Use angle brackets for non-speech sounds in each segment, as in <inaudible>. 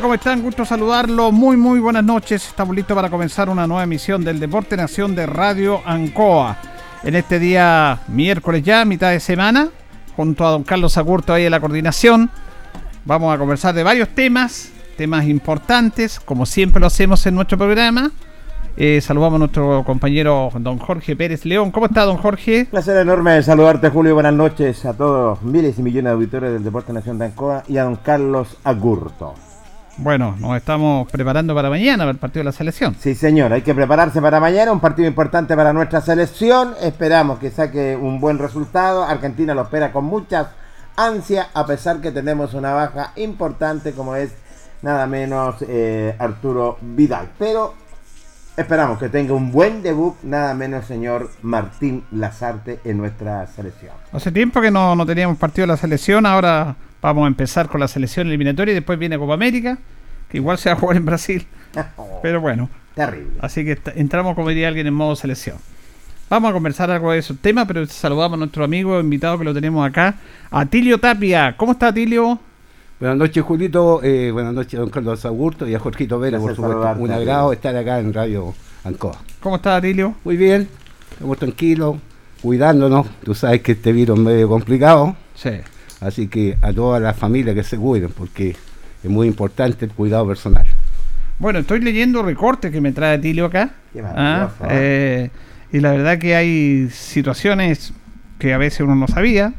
¿Cómo están? Gusto saludarlo. Muy, muy buenas noches. Estamos listos para comenzar una nueva emisión del Deporte Nación de Radio Ancoa. En este día, miércoles ya, mitad de semana, junto a don Carlos Agurto ahí en la coordinación. Vamos a conversar de varios temas, temas importantes, como siempre lo hacemos en nuestro programa. Eh, saludamos a nuestro compañero don Jorge Pérez León. ¿Cómo está, don Jorge? Placer enorme de saludarte, Julio. Buenas noches a todos miles y millones de auditores del Deporte Nación de Ancoa y a don Carlos Agurto. Bueno, nos estamos preparando para mañana, para el partido de la selección. Sí, señor, hay que prepararse para mañana, un partido importante para nuestra selección. Esperamos que saque un buen resultado. Argentina lo espera con mucha ansia, a pesar que tenemos una baja importante como es nada menos eh, Arturo Vidal. Pero esperamos que tenga un buen debut, nada menos señor Martín Lazarte en nuestra selección. Hace tiempo que no, no teníamos partido de la selección, ahora Vamos a empezar con la selección eliminatoria y después viene Copa América, que igual se va a jugar en Brasil. <laughs> Pero bueno. Terrible. Así que entramos, como diría alguien, en modo selección. Vamos a conversar algo de esos temas, pero saludamos a nuestro amigo invitado que lo tenemos acá, Atilio Tapia. ¿Cómo está Atilio? Buenas noches, Julito. Eh, buenas noches, don Carlos Agurto y a Jorgito Vera, por supuesto. Un agrado estar acá en Radio Ancoa. ¿Cómo está Atilio? Muy bien, estamos tranquilos, cuidándonos. Tú sabes que este virus es medio complicado. Sí. Así que a todas las familias que se cuiden, porque es muy importante el cuidado personal. Bueno, estoy leyendo recortes que me trae Tilio acá. ¿ah? Eh, y la verdad que hay situaciones que a veces uno no sabía.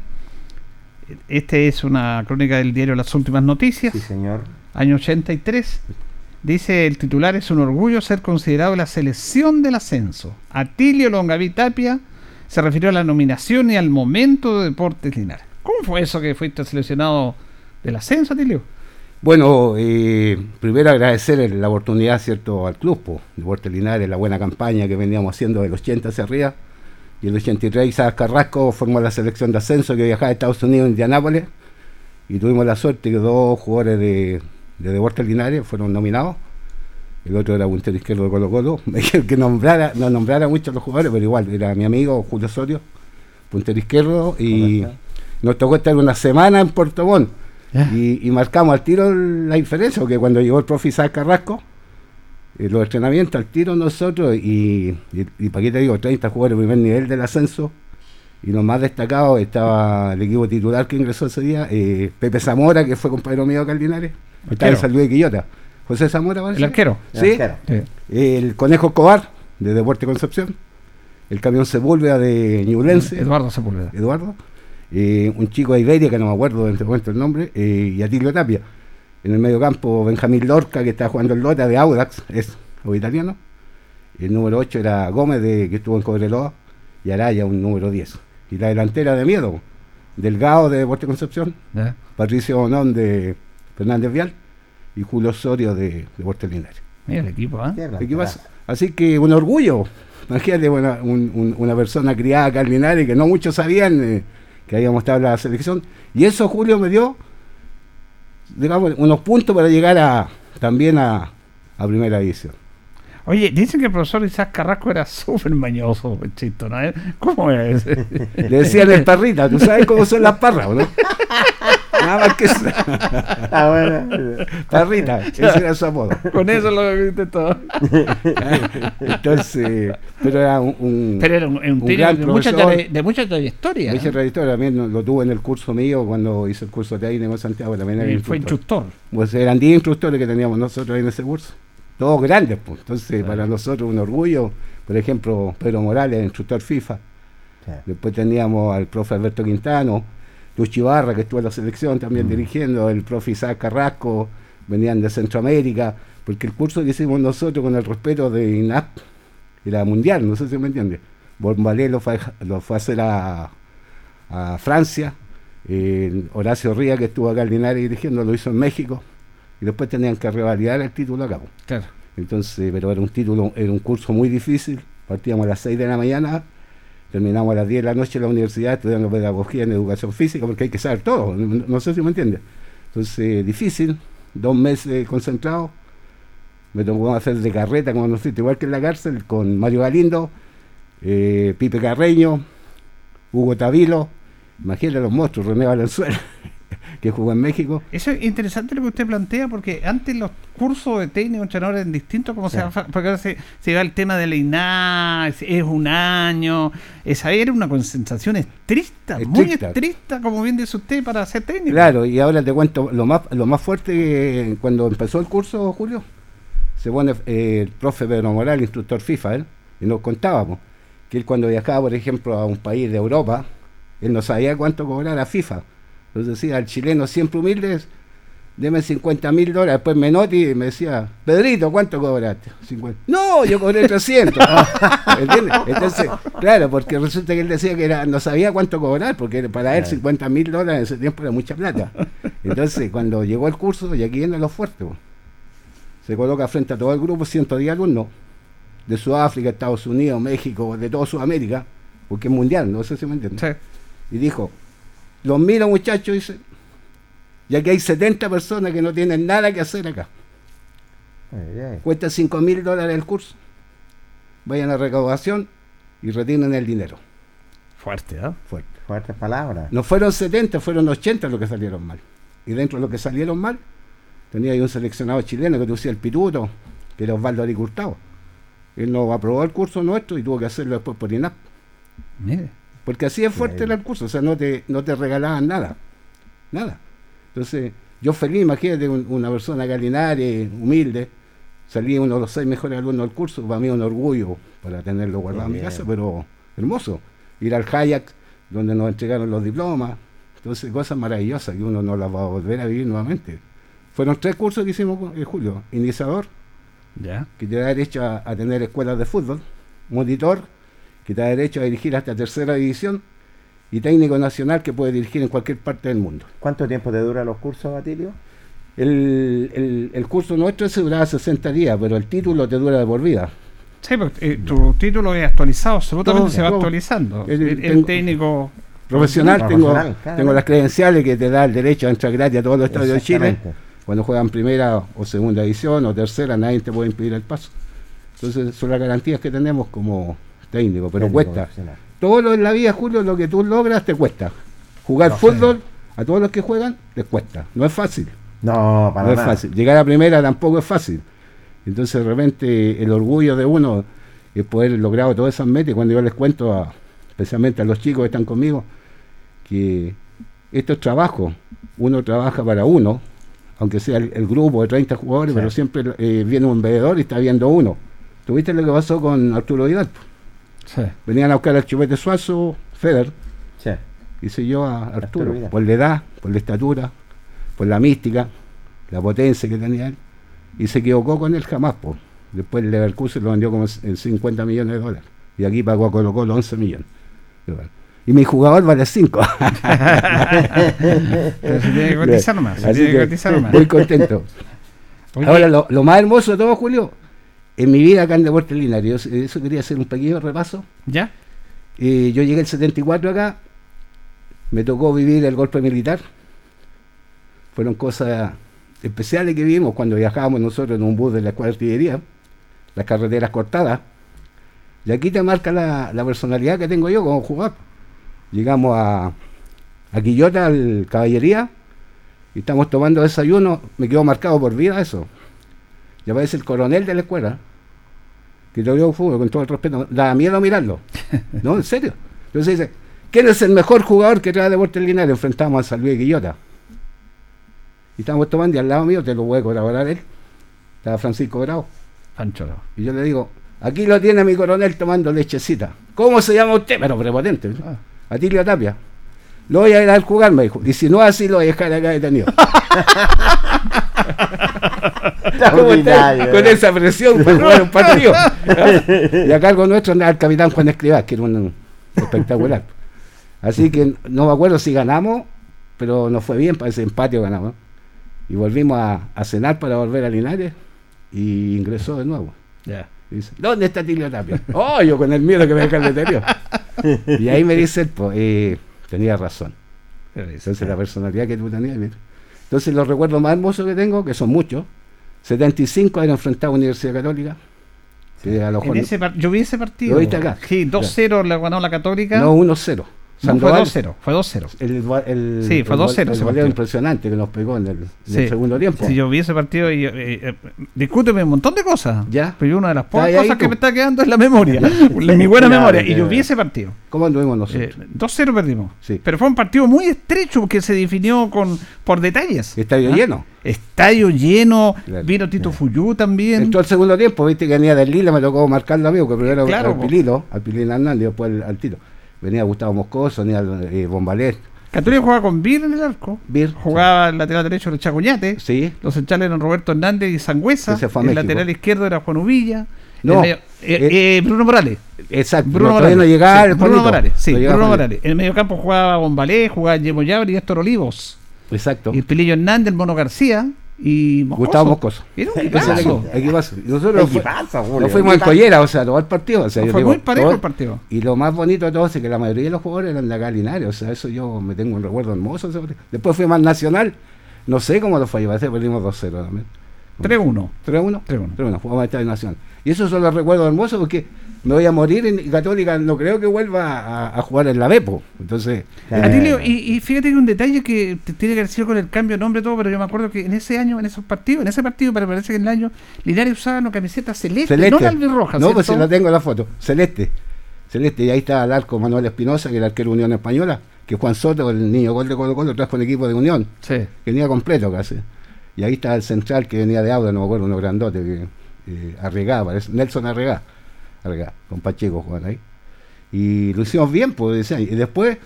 Este es una crónica del diario Las Últimas Noticias. Sí, señor. Año 83. Dice el titular, es un orgullo ser considerado la selección del ascenso. Atilio Longaví Tapia se refirió a la nominación y al momento de Deportes Linares. ¿Cómo fue eso que fuiste seleccionado del ascenso, Tilio? Bueno, eh, primero agradecer la oportunidad, ¿cierto?, al club, de Puerto Linares, la buena campaña que veníamos haciendo del 80 hacia arriba. Y el 83 Isaac Carrasco formó la selección de ascenso que viajaba a Estados Unidos, Indianápolis. Y tuvimos la suerte que dos jugadores de, de Deportes Linares fueron nominados. el otro era puntero izquierdo de Colo Colo, me dijeron que nombrara, no nombrara mucho a los jugadores, pero igual, era mi amigo Julio Osorio, puntero izquierdo, y nos tocó estar una semana en Puerto Montt, y, y marcamos al tiro la diferencia, porque cuando llegó el profe Isaac Carrasco, eh, los entrenamientos al tiro nosotros, y, y, y para qué te digo, 30 jugadores de primer nivel del ascenso, y los más destacados estaba el equipo titular que ingresó ese día, eh, Pepe Zamora, que fue compañero mío de Cardinales, estaba en San Luis de Quillota. José Zamora, parece. El arquero. Sí. El arquero. Sí. El Conejo Escobar, de Deporte Concepción. El camión Sepúlveda de Ñublense, Eduardo Sepúlveda. Eduardo. Eh, un chico de Iberia, que no me acuerdo en este momento el nombre, eh, y Atilio Tapia. En el medio campo, Benjamín Lorca, que estaba jugando el Lota de Audax, es o italiano. El número 8 era Gómez, de, que estuvo en Cobreloa, y Araya, un número 10. Y la delantera de miedo, Delgado de Deporte Concepción, ¿Ya? Patricio Bonón de Fernández Vial y Julio Osorio de Deporte Linares. Mira el equipo, ¿ah? Tierra, ¿Qué pasa? Así que un orgullo. Imagínate una, un- un- una persona criada acá en Linares que no muchos sabían eh, que habíamos estado en la selección. Y eso Julio me dio, digamos, unos puntos para llegar a también a, a primera división. Oye, dicen que el profesor Isaac Carrasco era súper mañoso, chisto, ¿no? ¿Cómo es? Le decían el parrita, tú sabes cómo son las parras, ¿o ¿no? Nada más que eso. Ah, bueno. Parrita, ese era su apodo. Con eso lo viste todo. Entonces, pero era un, un- Pero era un, un gran de mucha, profesor. de mucha trayectoria. ¿eh? redactor también lo, tuve en el curso mío cuando hice el curso de técnico en Santiago. También era Y fue instructor. instructor. Pues eran 10 instructores que teníamos nosotros ahí en ese curso. Todos grandes, pues. Entonces, para nosotros un orgullo. Por ejemplo, Pedro Morales, instructor FIFA. Después teníamos al profe Alberto Quintano, Luchi Barra, que estuvo en la selección también dirigiendo, el profe Isaac Carrasco, venían de Centroamérica, porque el curso que hicimos nosotros con el respeto de INAP era mundial, no sé si me entiende. Bombalé lo fue, a- lo fue a hacer a, a Francia, eh, Horacio Ría, que estuvo acá en Linares dirigiendo, lo hizo en México, y después tenían que revalidar el título acá. Claro. Entonces, pero era un título, era un curso muy difícil. Partíamos a las 6 de la mañana, terminamos a las 10 de la noche en la universidad estudiando pedagogía en educación física, porque hay que saber todo, no, no sé si me entiende. Entonces, difícil, dos meses concentrados. Me tocó hacer de carreta, como nos igual que en la cárcel, con Mario Galindo, eh, Pipe Carreño, Hugo Tavilo, imagínate los monstruos, René Valenzuela, que jugó en México. Eso es interesante lo que usted plantea, porque antes los cursos de técnico entrenador eran distintos, como se porque ahora se, se va el tema de la INA, es, es un año, esa era una concentración estricta, muy Estricta. como bien dice usted, para ser técnico. Claro, y ahora te cuento lo más, lo más fuerte que cuando empezó el curso, Julio, se pone eh, el profe Pedro Moral, instructor FIFA, él, y nos contábamos que él cuando viajaba, por ejemplo, a un país de Europa, él no sabía cuánto cobrar a FIFA. Entonces decía al chileno siempre humilde, deme 50 mil dólares, después me noti y me decía, Pedrito, ¿cuánto cobraste? 50. No, yo cobré 300. <laughs> ¿Entiendes? Entonces, claro, porque resulta que él decía que era, no sabía cuánto cobrar, porque para él 50 mil dólares en ese tiempo era mucha plata. Entonces, cuando llegó el curso, y aquí viene lo fuerte, se coloca frente a todo el grupo 110 alumnos de Sudáfrica, Estados Unidos, México, de toda Sudamérica, porque es mundial, no sé si me entiendes. Sí. Y dijo, los miro muchachos, dice, ya que hay 70 personas que no tienen nada que hacer acá. Ay, ay. Cuesta 5 mil dólares el curso. Vayan a recaudación y retienen el dinero. Fuerte, ¿ah? Fuerte. Fuertes palabras. No fueron 70, fueron 80 los que salieron mal. Y dentro de los que salieron mal, tenía ahí un seleccionado chileno que decía el Pituto, que era Osvaldo Aricurtado. Él no aprobó el curso nuestro y tuvo que hacerlo después por INAP. Mire. Porque así es fuerte el curso, o sea, no te, no te regalaban nada. Nada. Entonces, yo feliz, imagínate un- una persona calinaria, humilde, salí uno de los seis mejores alumnos del curso, para mí es un orgullo para tenerlo guardado en mi casa, pero hermoso. Ir al Hayak, donde nos entregaron los diplomas, entonces cosas maravillosas que uno no las va a volver a vivir nuevamente. Fueron tres cursos que hicimos en julio. Iniciador, Ya. que te da derecho a, a tener escuelas de fútbol, monitor, que te da derecho a dirigir hasta tercera división, y técnico nacional que puede dirigir en cualquier parte del mundo. ¿Cuánto tiempo te dura los cursos, Batilio? El, el- el curso nuestro se duraba 60 días, pero el título te dura de por vida. Sí, porque eh, tu título es actualizado, absolutamente Todo, se va actualizando. El- El, el tengo- técnico. Profesional, tengo, Profesional, claro. tengo las credenciales que te da el derecho a entrar gratis a todos los estadios de Chile. Cuando juegan primera o segunda edición o tercera, nadie te puede impedir el paso. Entonces son las garantías que tenemos como técnico, pero Técnico cuesta. Todo lo en la vida, Julio, lo que tú logras te cuesta. Jugar No, fútbol, a todos los que juegan, les cuesta. No es fácil. No, para no es nada. fácil. Llegar a primera tampoco es fácil. Entonces, de repente, el orgullo de uno es poder lograr todas esas metas. Y cuando yo les cuento, a- especialmente a los chicos que están conmigo, que esto es trabajo. Uno trabaja para uno, aunque sea el, el grupo de 30 jugadores, Sí. pero siempre eh, viene un veedor y está viendo uno. ¿Tuviste lo que pasó con Arturo Vidal? Sí. Venían a buscar al Chupete Suazo, Feder, Sí. hice yo a Arturo, Arturo por la edad, por la estatura, por la mística, la potencia que tenía él, y se equivocó con él jamás. Po. Después el Leverkusen lo vendió como en 50 millones de dólares, y aquí pagó a Colo Colo 11 millones. Y mi jugador vale 5. <laughs> Pero se tiene que cotizar nomás. Se Así tiene que que cotizar nomás. muy contento. Oye, Ahora, lo, lo más hermoso de todo, Julio, en mi vida acá en Deportes Linares, eso quería hacer un pequeño repaso. ¿Ya? Eh, yo llegué el 74 acá, me tocó vivir el golpe militar. Fueron cosas especiales que vivimos cuando viajábamos nosotros en un bus de la escuadra de artillería, las carreteras cortadas. Y aquí te marca la, la personalidad que tengo yo como jugador. Llegamos a, a Quillota, al Caballería, y estamos tomando desayuno, me quedó marcado por vida eso. Y aparece el coronel de la escuela, que yo veo fútbol con todo el respeto, da miedo mirarlo. No, en serio. Entonces dice, ¿quién es el mejor jugador que trae Deportes Linares? Enfrentamos a San Luis Quillota. Y estamos tomando y al lado mío, te lo voy a colaborar él, estaba Francisco Bravo. Pancho. Y yo le digo, aquí lo tiene mi coronel tomando lechecita. ¿Cómo se llama usted? Pero prepotente. Ah. Atilio Tapia. Lo voy a ir a jugar, me dijo. Y si no así, lo voy a dejar acá detenido. <laughs> Con esa presión para jugar un partido. y a cargo nuestro andaba el capitán Juan Escribá, que era un espectacular. Así que no me acuerdo si ganamos, pero nos fue bien para ese empate ganamos. Y volvimos a, a cenar para volver a Linares y ingresó de nuevo. Ya. Y dice, ¿dónde está Tilio Tapia? Oh, yo con el miedo que me deja el deterioro. y ahí me dice, pues, eh, tenía razón. Entonces la personalidad que tú tenías. mira. Entonces los recuerdos más hermosos que tengo, que son muchos, 75 era enfrentado a Universidad Católica. que a lo En ese yo vi ese partido. ¿Lo viste acá? Sí, 2-0 le ganó la Católica. no 1-0. No, fue Sandoval, 2-0. Fue 2-0. el, va- el, Sí, fue el, 2-0 gol- ese el goleo partido. impresionante que nos pegó en el, en el Sí. segundo tiempo. Sí, yo vi ese partido y eh, eh, discúteme un montón de cosas. Ya. Pero una de las pocas cosas que me está quedando es la memoria. <laughs> Mi buena Claro, memoria. Y yo claro. vi ese partido. ¿Cómo anduvimos nosotros? Eh, 2-0 perdimos. Sí. Pero fue un partido muy estrecho que se definió con por detalles. Estadio ¿Ah? lleno. Estadio lleno. Claro. Vino Tito Fuyú también. Entró el segundo tiempo, viste que venía del Lila, me tocó marcarlo a mí, porque primero Claro, al. Pililo, al Pilín Hernández y después al, al Tito. Venía Gustavo Moscoso, venía eh, Bombalet, Católica jugaba con Bir en el arco. Bir. Jugaba el lateral derecho el Chacuñate. Sí, Los centrales eran Roberto Hernández y Sangüesa. El lateral izquierdo era Juan Uvilla. No, medio- eh, eh, Bruno Morales. exacto. Bruno no, Morales. no llegaba Sí, el Bruno. Morales. Sí, No llegaba Bruno Juanito. Morales. En el medio campo jugaba Bombalé, jugaba Yemo Yabri y Héctor Olivos. Exacto. Y Pilillo Hernández, el Mono García y Moscoso. Gustavo Moscoso. <laughs> Era un equipazo. equipazo. Nosotros Equipazo, nos fuimos en collera, o sea, todo el partido. O sea, yo Fue digo, muy parejo todo- el partido. Y lo más bonito de todo es que la mayoría de los jugadores eran de acá Linares, o sea, eso yo me tengo un recuerdo hermoso. Después fuimos al Nacional, no sé cómo lo fue, parece que perdimos 2-0 también. 3-1. 3-1. 3-1. 3-1, jugamos al Estadio Nacional. Y esos son los recuerdos hermosos porque me voy a morir en Católica, no creo que vuelva a, a jugar en la Bepo. Entonces, Eh, Atilio, y, y fíjate que un detalle que tiene que sido con el cambio de nombre y todo, pero yo me acuerdo que en ese año, en esos partidos, en ese partido, pero parece que en el año, Linares usaba una camiseta celeste, Celeste. no la albirroja. No, pues si ¿cierto? la tengo la foto. Celeste. Celeste. Y ahí está el arco Manuel Espinosa, que era el arquero de Unión Española, que Juan Soto, el niño gol de Colo Colo, trajo un equipo de Unión, Sí. que venía completo casi. Y ahí está el central que venía de Auda, no me acuerdo, uno grandote, que eh, Arregá, parece, Nelson Arregá. Arregá, con Pacheco jugaban ahí. Y lo hicimos bien, pues, ese año. Y después,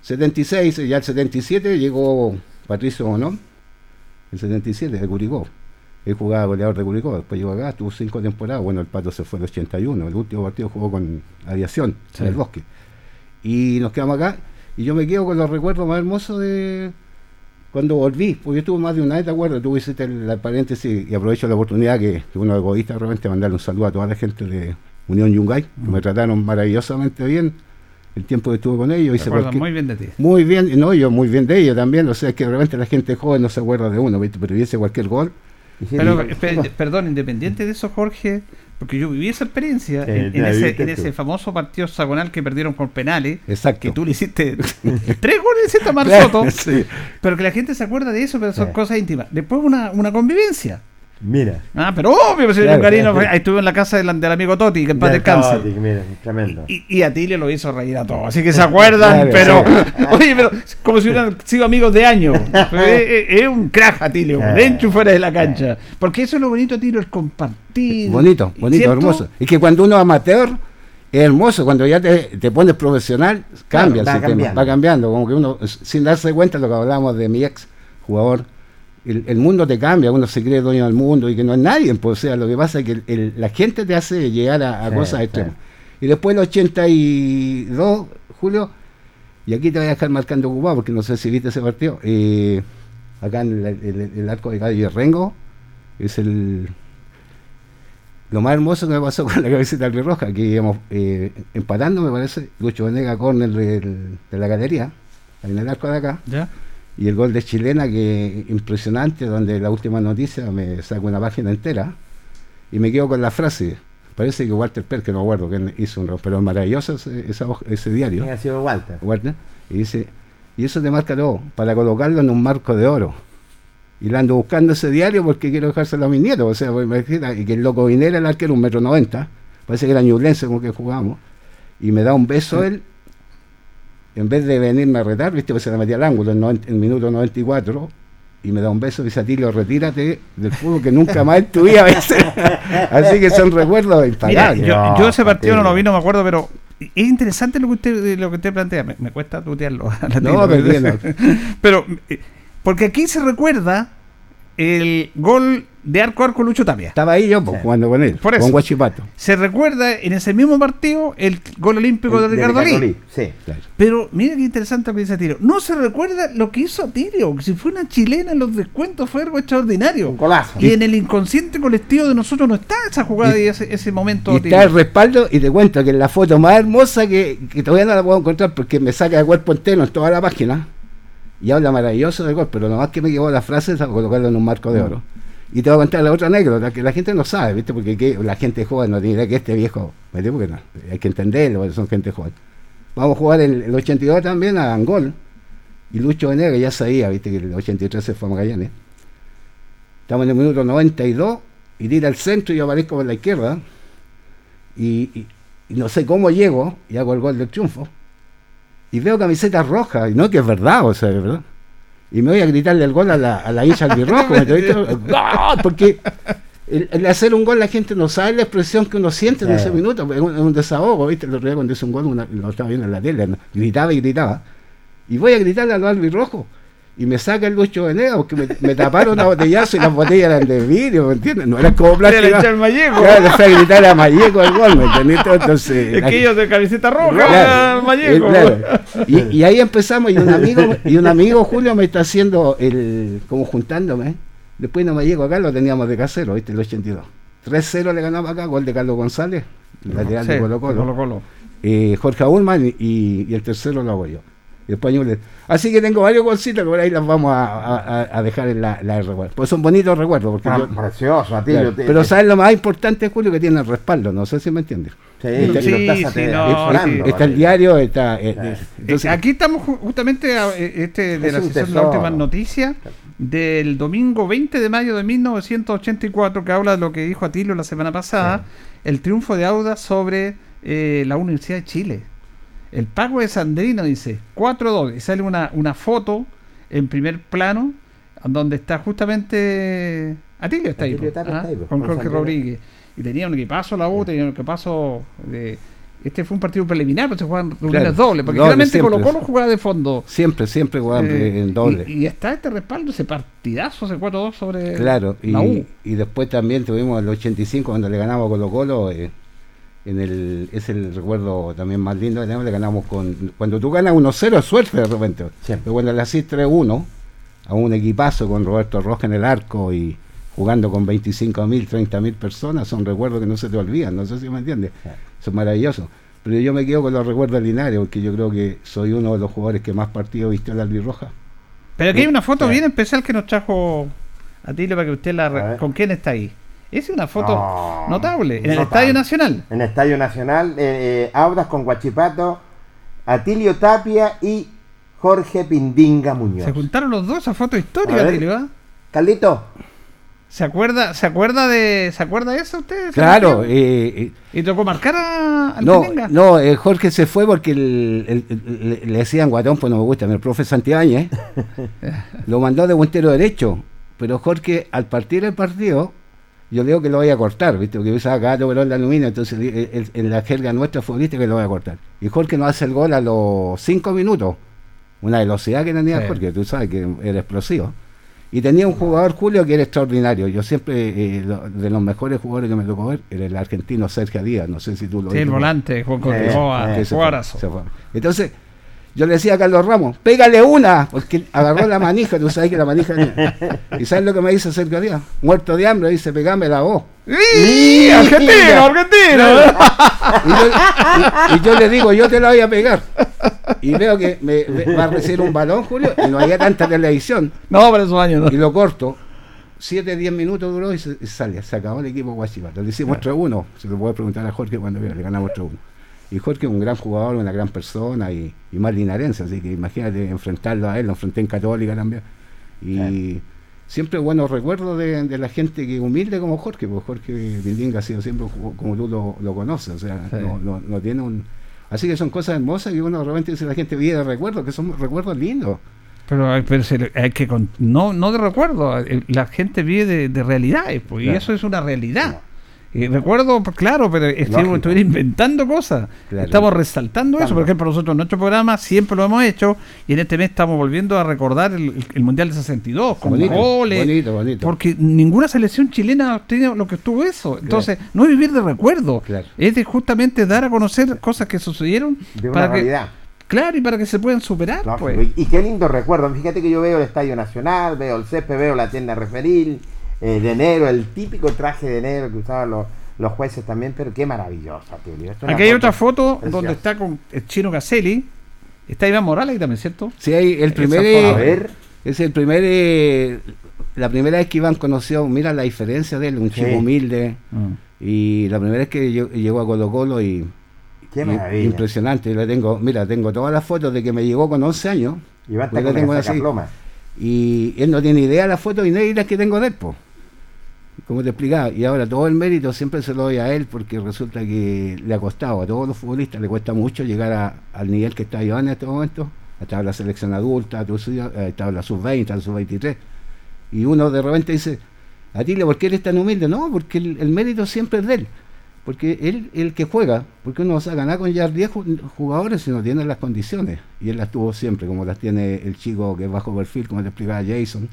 76, ya el 77, llegó Patricio Monón, el 77, de Curicó. Él jugaba goleador de Curicó, después llegó acá, tuvo cinco temporadas. Bueno, el Pato se fue en el 81, el último partido jugó con Aviación, Sí. en el bosque. Y nos quedamos acá, y yo me quedo con los recuerdos más hermosos de cuando volví, porque yo estuve más de una vez, ¿te acuerdas? Tú hiciste el, el paréntesis y aprovecho la oportunidad que, que uno egoísta de repente mandarle un saludo a toda la gente de Unión Yungay, que me trataron maravillosamente bien el tiempo que estuve con ellos. Recuerdan cualquier- muy bien de ti. muy bien, no, yo muy bien de ellos también. O sea, que de repente la gente joven no se acuerda de uno, ¿viste? pero hice cualquier gol. Pero, perdón, independiente de eso, Jorge, porque yo viví esa experiencia Sí, en, ese, en ese famoso partido hexagonal que perdieron por penales, Exacto. que tú le hiciste <laughs> tres goles a Mar Soto, sí. pero que la gente se acuerda de eso, pero son Sí. cosas íntimas. Después una, una convivencia. Mira. Ah, pero obvio, pues, Claro, un cariño, claro. ahí estuve en la casa del, del amigo Toti, que en paz descanse. Mira, tremendo. Y, y Atilio lo hizo reír a todos, así que se <laughs> acuerdan, Claro, pero <laughs> oye, pero como si hubieran sido amigos de años. <laughs> Es, es- es un crack Atilio, Eh. dentro y fuera de la cancha. Porque eso es lo bonito, Atilio, el compartir. Bonito, bonito, ¿cierto? hermoso. Y que cuando uno es amateur es hermoso, cuando ya te, te pones profesional, cambia va el sistema, cambiando. va cambiando. Como que uno, sin darse cuenta, lo que hablábamos de mi ex jugador, el, el mundo te cambia, uno se cree dueño del mundo y que no es nadie. Pues, o sea, lo que pasa es que el- el- la gente te hace llegar a, a Sí, cosas sí. extremas. Y después el 82, Julio, y aquí te voy a dejar marcando ocupado porque no sé si viste ese partido. eh, acá en el, el- el arco de Gallo de Rengo, es el lo más hermoso que me pasó <laughs> con la cabecita del Roja, que íbamos eh, empatando, me parece, Lucho Venega corner del- de la galería, en el arco de acá, ¿Ya? Y el gol de Chilena, que impresionante, donde la última noticia me saca una página entera, y me quedo con la frase, parece que Walter Per, que no acuerdo, que hizo un pero es maravilloso ese, hoja- ese diario, ¿Quién ha sido Walter? Walter, y dice, y eso te marca todo, para colocarlo en un marco de oro. Y la ando buscando ese diario porque quiero dejárselo a mis nietos. O sea, pues, imagina, y que el loco Vinera, el arquero, un metro noventa, parece que era ñublense como que jugábamos, y me da un beso él, en vez de venirme a retar, viste, pues se la metía al ángulo en, en minuto 94, y me da un beso y dice, Atilio, retírate del fútbol que nunca más en tu vida <laughs> ves". Así que son recuerdos Mira, impagables. yo, No, yo ese partido no lo vi, no me acuerdo, pero es interesante lo que usted lo que usted plantea. Me, me cuesta tutearlo. a la No, pero <laughs> pero eh, porque aquí se recuerda el gol de arco a arco Lucho Tapia. Estaba ahí yo pues, Sí. jugando con él, Por eso. con Guachipato. Se recuerda en ese mismo partido el gol olímpico de Ricardo Lee. Lee, Sí. Claro. Pero mira qué interesante lo que dice Tiro. No se recuerda lo que hizo Tiro. Si fue una chilena en los descuentos fue algo extraordinario. Un golazo. Y en el inconsciente colectivo de nosotros no está esa jugada y, ese, ese momento. Y Tiro. está el respaldo y te cuento que es la foto más hermosa que, que todavía no la puedo encontrar porque me saca de cuerpo entero en toda la página y habla maravilloso del gol, pero nomás que me quedó la frase es a colocarlo en un marco de oro. Y te voy a contar la otra anécdota que la gente no sabe, ¿viste? Porque que la gente joven no tiene idea que este viejo, ¿viste? Porque no, hay que entenderlo, son gente joven. Vamos a jugar el, el 82 también a Angol y Lucho Venegas ya sabía, ¿viste? Que el 83 se fue a Magallanes. Estamos en el minuto 92 y tira al centro y yo aparezco por la izquierda y, y- y no sé cómo llego y hago el gol del triunfo y veo camiseta roja y no que es verdad, o sea, es verdad. Y me voy a gritarle el gol a la, a la hincha albirrojo, ¿me entendiste? <laughs> ¡Gol! porque el, el hacer un gol la gente no sabe la expresión que uno siente en ese minuto, es un, es un desahogo, ¿viste? El otro día cuando hice un gol, una- lo estaba viendo en la tele, ¿no? gritaba y gritaba. Y voy a gritarle a los albirrojos. Y me saca el Lucho Venegas porque me, me taparon a botellazo y las botellas eran de vidrio, ¿me entiendes? No eran como Era plásticas. echar Malleco. Claro, fue a gritar a Malleco el gol, ¿me entendiste? Entonces, Es la- que ellos de camiseta roja, Claro, eh, claro. Y, y ahí empezamos y un amigo y un amigo Julio me está haciendo el como juntándome. Después no llego acá, lo teníamos de casero, ¿viste? El 82. 3-0 le ganamos acá, gol de Carlos González, lateral de Sí, Colo Colo. Colo-Colo. Eh, Jorge Ullman y, y el tercero lo hago yo. Así que tengo varios golcitos que por ahí las vamos a, a- a- a dejar en la, la recuerdo. Pues son bonitos recuerdos. Porque Ah, yo- precioso, claro. te- pero te- sabes lo más importante, Julio, que tiene el respaldo. No sé si me entiendes. Sí, estás sí, no, sí. Está el diario, está. eh, Claro. eh, Eh, entonces, Aquí estamos ju- justamente a- este de Es la sesión de las últimas noticias del domingo 20 de mayo de 1984 que habla de lo que dijo Atilio la semana pasada, el triunfo de Auda sobre eh, la Universidad de Chile. El Paco de Sandrino dice 4-2 y sale una, una foto en primer plano donde está justamente Atilio está ahí, ah, con Jorge. Rodríguez y tenía un equipazo la U, tenía un equipazo de este fue un partido preliminar, pero se juegan reuniones Claro, dobles, porque realmente. Colo Colo jugaba de fondo. siempre, siempre juegan Eh, en doble. Y, y está este respaldo, ese partidazo, ese 4-2 sobre claro, y, la U. y después también tuvimos el 85 cuando le ganamos a Colo Colo. eh, en el, es el recuerdo también más lindo que tenemos, le ganamos con... Cuando tú ganas 1-0 es suerte de repente. Siempre. Pero cuando le hacís 3-1 a un equipazo con Roberto Roja en el arco y jugando con 25.000, 30.000 personas, son recuerdos que no se te olvidan, no sé si me entiendes. Claro. Son maravillosos. Pero yo me quedo con los recuerdos de Linares, porque yo creo que soy uno de los jugadores que más partidos visto en la albirroja. Pero aquí hay una foto bien especial que nos trajo a Tilio para que usted la... ¿Con quién está ahí? Es una foto notable, en el Estadio Nacional. En el Estadio Nacional, eh, eh, Audas con Guachipato, Atilio Tapia y Jorge Pindinga Muñoz. Se juntaron los dos, esa foto histórica, Atilio. ¿eh? Caldito, ¿Se acuerda, ¿Se acuerda de ¿se acuerda de eso usted? Claro. Eh, ¿Y tocó marcar a, No, no eh, Jorge se fue porque le decían guatón, pues no me gusta, el profe Santibáñez <laughs> lo mandó de puntero derecho. Pero Jorge, al partir el partido, yo digo que lo voy a cortar, ¿viste? Porque yo usaba cada verón de aluminio, entonces en la jerga nuestra futbolista que lo voy a cortar. Y Jorge no hace el gol a los cinco minutos. Una velocidad que tenía Jorge, tú sabes que era explosivo. Y tenía un jugador, Julio, que era extraordinario. Yo siempre, eh, de los mejores jugadores que me tocó ver, era el argentino Sergio Díaz. No sé si tú lo Sí, el volante, Juan eh, Entonces, yo le decía a Carlos Ramos, pégale una, porque agarró la manija, tú sabes que la manija. ¿Y sabes lo que me dice Sergio Díaz? Muerto de hambre, dice, pegame la voz. ¡Y! ¡Argentino, argentino! y yo le digo, yo te la voy a pegar y veo que me, va a recibir un balón, Julio, y no había tanta televisión. No, para esos años, Y lo corto. 7, 10 minutos duró y, se, sale. Se acabó el equipo Guachipato. Le hicimos 3-1. Se lo puede preguntar a Jorge cuando vea, le ganamos 3-1. Y Jorge es un gran jugador, una gran persona y, más linarense, así que imagínate enfrentarlo a él, lo enfrenté en Católica también. Y siempre buenos recuerdos de, la gente que humilde como Jorge, porque Jorge Vindinga ha sido siempre como tú lo, conoces, o sea, no, no tiene un Así que son cosas hermosas que uno realmente dice la gente vive de recuerdos, que son recuerdos lindos. Pero, hay que no, no de recuerdo, eh, la gente vive de, de realidades, pues, y eso es una realidad recuerdo, pues, claro, pero estuvimos inventando cosas. Estamos resaltando eso. Por ejemplo, nosotros en nuestro programa siempre lo hemos hecho y en este mes estamos volviendo a recordar el, Mundial de 62 con goles. Porque ninguna selección chilena tiene lo que estuvo eso. Entonces, no es vivir de recuerdo. Es de justamente dar a conocer cosas que sucedieron. De una realidad. Claro, y para que se puedan superar. pues. Y qué lindo recuerdo. Fíjate que yo veo el Estadio Nacional, veo el CEP, veo la tienda referil eh, de enero, el típico traje de enero que usaban los, los jueces también, pero qué maravillosa, Aquí hay otra foto donde está con el chino Caselli. Está Iván Morales también, ¿cierto? Sí, hay el primer. Eh, es el primer. Eh, la primera vez que Iván conoció, mira la diferencia de él, un chico humilde. Mm. Y la primera vez que llegó a Colo Colo y. Qué maravilla. Impresionante. Le tengo, mira, tengo todas las fotos de que me llegó con 11 años. Iván está con tengo así, Y él no tiene idea de las fotos y no hay las que tengo de él, como te explicaba, y ahora todo el mérito siempre se lo doy a él porque resulta que le ha costado a todos los futbolistas, le cuesta mucho llegar al nivel que está Iván en este momento, hasta la selección adulta, hasta la sub-20, la sub-23, y uno de repente dice, a ti, ¿por qué eres tan humilde? No, porque el, mérito siempre es de él, porque él el que juega, porque uno va a ganar con ya 10 jugadores si no tiene las condiciones, y él las tuvo siempre, como las tiene el chico que es bajo perfil, como te explicaba Jason,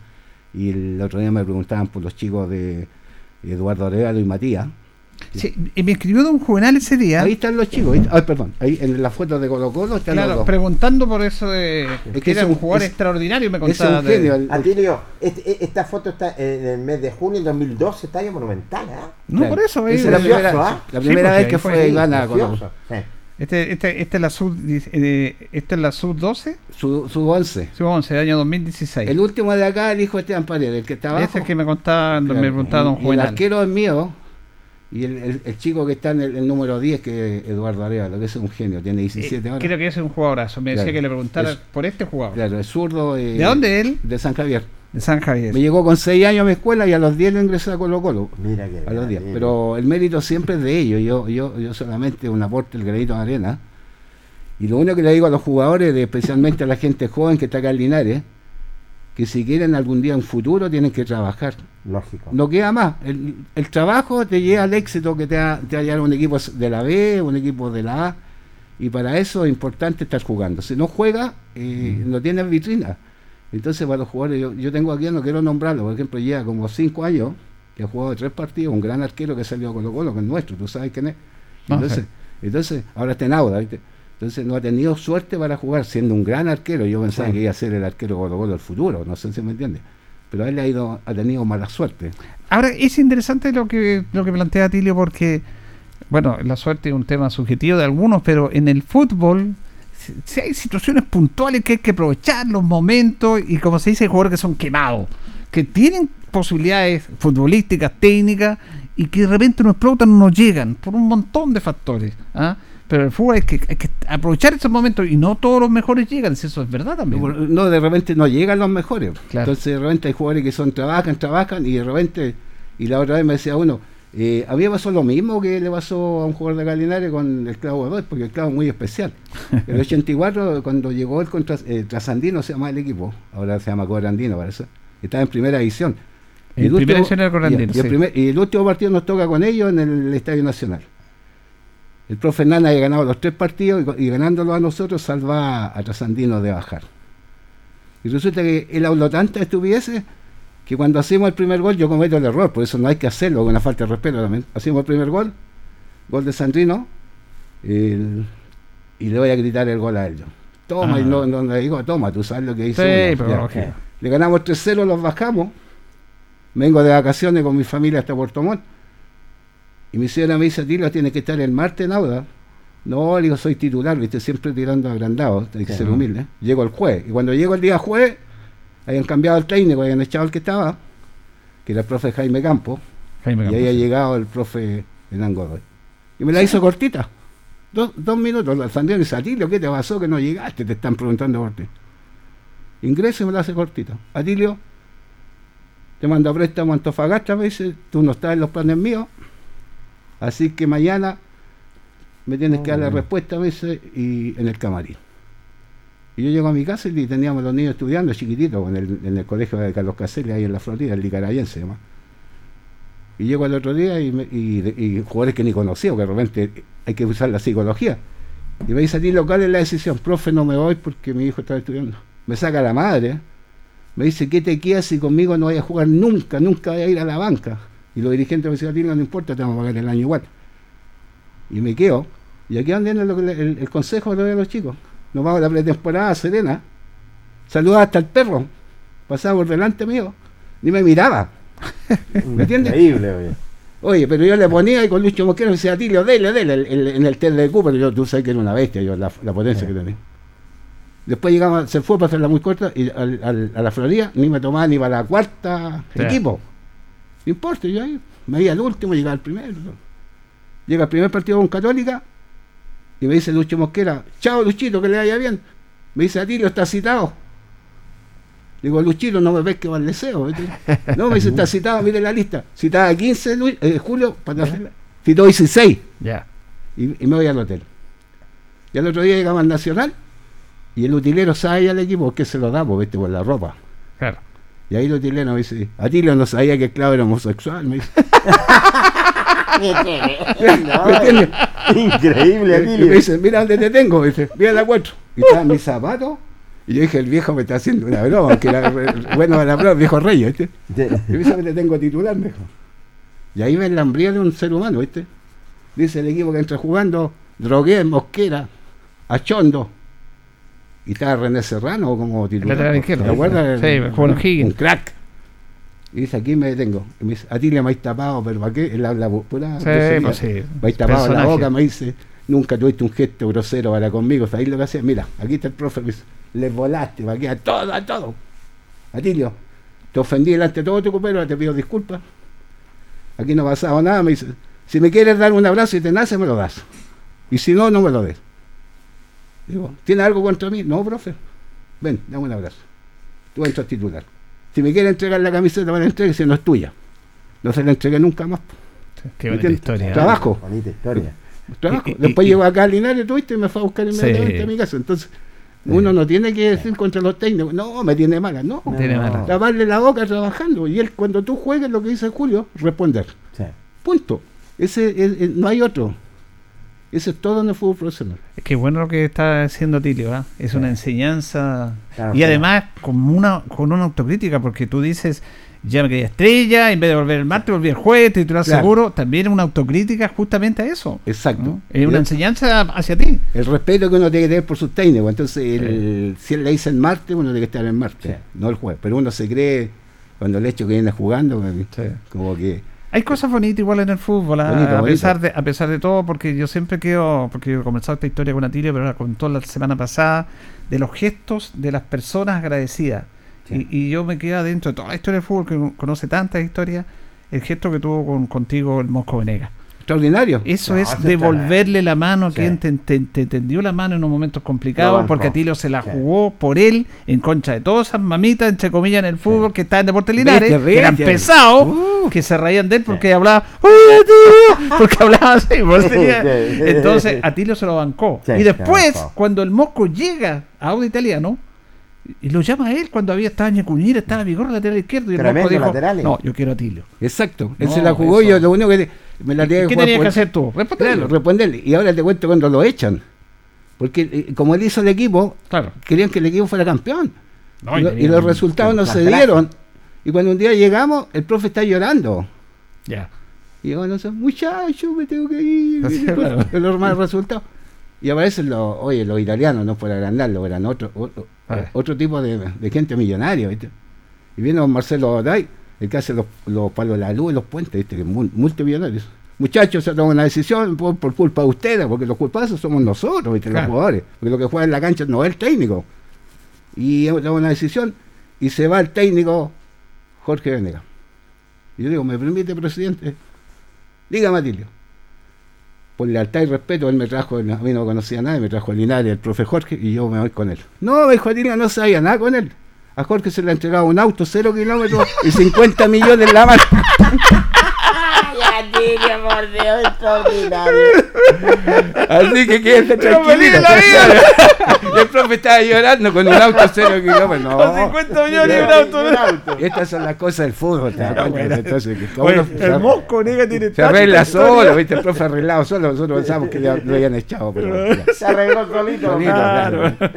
y el otro día me preguntaban por los chicos de Eduardo Arevalo y Matías. Sí, y me escribió Don Juvenal ese día. Ahí están los chicos. Ay, perdón. Ahí en la foto de Colo Colo están claro, preguntando por eso de es que, era un, jugador extraordinario. Me contaba. Es un genio. Antonio, este, e, esta foto está en el mes de junio del 2012, está ahí monumental. ¿eh? No, por eso. Es la primera, la primera vez que fue Iván a Colo este, este, este, es la sub, eh, este es la sub 12. Sub, sub 11. Sub 11, del año 2016. El último de acá, el hijo de Esteban Paredes, el que estaba. Ese es que me contaba, me preguntaba don Juan. El arquero es mío. Y el, el, chico que está en el, número 10, que es Eduardo Arevalo, que es un genio, tiene 17 años. Creo que es un jugadorazo. Me decía que le preguntara por este jugador. Claro, es zurdo. Eh, ¿De dónde él? De San Javier. De San Javier. Me llegó con 6 años a mi escuela y a los 10 lo ingresé a Colo Colo. Mira que. A los 10. Pero el mérito siempre es de ellos. Yo, yo, yo solamente un aporte, el granito de arena y lo único que le digo a los jugadores, especialmente a la gente joven que está acá en Linares, que si quieren algún día un futuro tienen que trabajar. Lógico. No queda más. El, trabajo te lleva al éxito que te va, te a llevar un equipo de la B, un equipo de la A. Y para eso es importante estar jugando. Si no juega, eh, no tienes vitrina. Entonces, para los jugadores, yo, tengo aquí, no quiero nombrarlo, por ejemplo, lleva como cinco años que ha jugado tres partidos, un gran arquero que salió con los Colo, que es nuestro, tú sabes quién es. Entonces, entonces ahora está en Auda, ¿viste? Entonces no ha tenido suerte para jugar, siendo un gran arquero. Yo pensaba que iba a ser el arquero Colo Colo del futuro, no sé si me entiende. Pero él ha, ido, ha tenido mala suerte. Ahora, es interesante lo que, lo que plantea Tilio porque Bueno, la suerte es un tema subjetivo de algunos, pero en el fútbol si, hay situaciones puntuales que hay que aprovechar, los momentos, y como se dice, hay jugadores que son quemados, que tienen posibilidades futbolísticas, técnicas, y que de repente no explotan, no llegan, por un montón de factores. ¿ah? Pero el fútbol hay que, hay que aprovechar esos momentos y no todos los mejores llegan, si eso es verdad también. No, de repente no llegan los mejores. Entonces de repente hay jugadores que son trabajan, trabajan y de repente, y la otra vez me decía uno, eh, a mí me pasó lo mismo que le pasó a un jugador de Galinares con el clavo de porque el clavo es muy especial. En el <laughs> 84, cuando llegó el contra, eh, Trasandino, se llama el equipo, ahora se llama Corandino, parece, estaba en primera división. y, el último, y, el último partido nos toca con ellos en el Estadio Nacional. El profe Nana había ganado los tres partidos y, ganándolo a nosotros salva a Trasandino de bajar. Y resulta que él habló tanta estupidez que cuando hacemos el primer gol yo cometo el error, por eso no hay que hacerlo con una falta de respeto. Hacemos el primer gol, gol de Sandrino, y le voy a gritar el gol a él. Toma, y no, le digo, toma, tú sabes lo que hizo. Le ganamos 3-0, los bajamos. Vengo de vacaciones con mi familia hasta Puerto Montt y mi señora me dice, Tilo, tiene que estar el martes en Auda. No, le digo, soy titular, viste, siempre tirando agrandado, hay que ser humilde. Llego el jueves. Y cuando llego el día jueves, habían cambiado el técnico, habían echado el que estaba, que era el profe Jaime Campo. Jaime y ahí ha llegado el profe Hernán Godoy. Y me la hizo cortita. Dos, dos minutos. Sandro dice, Atilio, ¿qué te pasó que no llegaste? Te están preguntando por ti. Ingreso y me la hace cortita. Atilio, te mando a préstamo a Antofagasta, me dice, tú no estás en los planes míos, Así que mañana me tienes que dar la oh. respuesta a veces y en el camarín. Yo llego a mi casa y teníamos los niños estudiando chiquititos en el, colegio de Carlos Caselli, ahí en la Florida, el Licarayense además. Y llego al otro día y, y, jugadores que ni conocía, porque de repente hay que usar la psicología. Y me dice a ti local en la decisión, profe, no me voy porque mi hijo está estudiando. Me saca la madre. Me dice, ¿qué te quedas si conmigo no vayas a jugar nunca? Nunca voy a ir a la banca. Y los dirigentes me decían, no importa, te vamos a pagar el año igual. Y me quedo. Y aquí andan el, el, el consejo de los chicos. Nos vamos a la pretemporada serena. Saludaba hasta el perro. Pasaba por delante mío. Ni me miraba. <laughs> ¿Me entiendes? Increíble, oye. Oye, pero yo le ponía y con Lucho Mosquera me decía, Tilio, dele, dele, en el test de Cooper, yo tú sabes que era una bestia, yo, la, potencia que tenía. Después llegamos, se fue para hacerla muy corta y a la Florida ni me tomaba ni para la cuarta equipo. No importa, yo ahí me iba al último, llegaba al primero. Llega el primer partido con Católica y me dice Lucho Mosquera, chao Luchito, que le vaya bien. Me dice, a ti lo está citado. Digo, Luchito, no me ves que va al deseo. No, me dice, está citado, mire la lista. Citada 15 de eh, julio, para citó 16. Ya. Y, me voy al hotel. Y al otro día llegamos al Nacional y el utilero sabe al equipo que se lo damos, viste, por la ropa. Claro. Y ahí lo chileno me dice, Atilio no sabía que Clavo era homosexual, me dice. <laughs> Increíble, Atilio. me dice, mira dónde te tengo, me dice, mira la cuatro. Y estaba mi zapato. Y yo dije, el viejo me está haciendo una broma, que era bueno la broma, viejo rey, ¿viste? Y me dice te tengo titular, me dijo. Y ahí me enlambría de un ser humano, ¿viste? Dice el equipo que entra jugando, Drogué, Mosquera, Achondo, y estaba René Serrano como titular. ¿Te acuerdas? Sí, un, crack. Y dice, aquí me detengo. Y me dice, a ti le me tapado, pero ¿para qué? Él habla pura. Sí, pues sí. Me tapado la boca, me dice, nunca tuviste un gesto grosero para conmigo. ahí lo que hacía, mira, aquí está el profe, me dice, le volaste, va a todo, a todo. Atilio, te ofendí delante de todo tu copero, te pido disculpas. Aquí no ha pasado nada, me dice, si me quieres dar un abrazo y te nace, me lo das. Y si no, no me lo des. Digo, ¿tiene algo contra mí? No, profe. Ven, dame un abrazo. Tú entras titular. Si me quiere entregar la camiseta, me la entregue, si no es tuya. No se la entregué nunca más. Qué bonita historia. ¿eh? Trabajo. Bonita historia. <laughs> Trabajo. Después llego acá a Linares, tuviste, y me fue a buscar inmediatamente a mi casa. Entonces, uno no tiene que decir contra los técnicos, no, me tiene mala, no. Tiene mala. Lavarle la boca trabajando. Y él, cuando tú juegues lo que dice Julio, responder. Punto. Ese, no hay otro. Eso es todo en el fútbol profesional. Es que bueno lo que está haciendo Tilio, ¿eh? es una enseñanza y además con una, con una autocrítica, porque tú dices, ya me quedé estrella, en vez de volver el martes, volví el jueves, titular claro. seguro, también es una autocrítica justamente a eso. Exacto. Es una enseñanza hacia ti. El respeto que uno tiene que tener por sus técnicos, entonces si él le dice el martes, uno tiene que estar el martes, no el jueves, pero uno se cree cuando el hecho que viene jugando, como que Hay cosas bonitas igual en el fútbol, a, Bonito, a bonito. pesar de a pesar de todo, porque yo siempre quedo, porque yo he comenzado esta historia con Atilio, pero la contó la semana pasada, de los gestos de las personas agradecidas. Sí. Y, y yo me quedo dentro de toda la historia del fútbol, que conoce tantas historias, el gesto que tuvo con, contigo el Mosco Venegas. Extraordinario. Eso No, es devolverle la mano a Sí. quien te, te- te tendió la mano en unos momentos Lo complicados, bancó. porque Atilio se la Sí. jugó por él, en contra de todas esas mamitas, entre comillas, en el fútbol, que está en Deportes Linares, que eran pesados, Uh. que se reían de él porque hablaba, ¡Oye, Atilio! <laughs> Porque hablaba así. <laughs> pues. Entonces, Atilio se lo bancó. Sí, y después, cuando el Mosco llega a Audio Italiano, y lo llama a él cuando había estaba Ñecuñira, estaba Vigor lateral izquierdo, y el Tremendo Mosco dijo, laterales. no, yo quiero a Atilio. Exacto. Él No, se la jugó eso. yo, lo único que me la tenía ¿Qué por- que hacer tú? Responderle. Claro, responderle. Y ahora te cuento cuando lo echan. Porque eh, como él hizo el equipo, Claro. querían que el equipo fuera campeón. No, y, y lo- tenía y los resultados no se dieron. Y cuando un día llegamos, el profe está llorando. Ya. Y yo, no sé, muchacho, me tengo que ir. <laughs> Sí, y claro. el normal resultado. Y aparecen los, oye, los italianos, no por agrandarlo, eran otro, otro, Ah. otro tipo de, de gente millonaria, ¿viste? Y viene don Marcelo Oday, el que hace los, los palos de la luz y los puentes, ¿viste? Que multimillonarios. Muchachos, se toma una decisión por, por culpa de ustedes, porque los culpables somos nosotros, ¿viste? Claro. Los jugadores. Porque lo que juega en la cancha no es el técnico. Y tomado una decisión y se va el técnico Jorge Venegas. Y yo digo, ¿me permite, presidente? Dígame, Atilio. Por lealtad y respeto, él me trajo, a mí no conocía a nadie, me trajo a Linares, el profe Jorge, y yo me voy con él. No, me dijo no sabía nada con él. A Jorge se le ha entregado un auto, cero kilómetros y 50 millones en la mano. Por Dios, extraordinario. Así que quédese Pero feliz tranquilo. de la vida. Y el profe estaba llorando con un auto cero kilómetros. No. Con 50 millones y un auto. Un auto. Estas son las cosas del fútbol, ¿te das Claro, cuenta? bueno. Entonces, que uno el Mosco Nega tiene se arregla solo, ¿viste? El profe arreglado solo, nosotros pensamos que lo habían echado, pero... Se arregló solito. Solito, Claro. claro.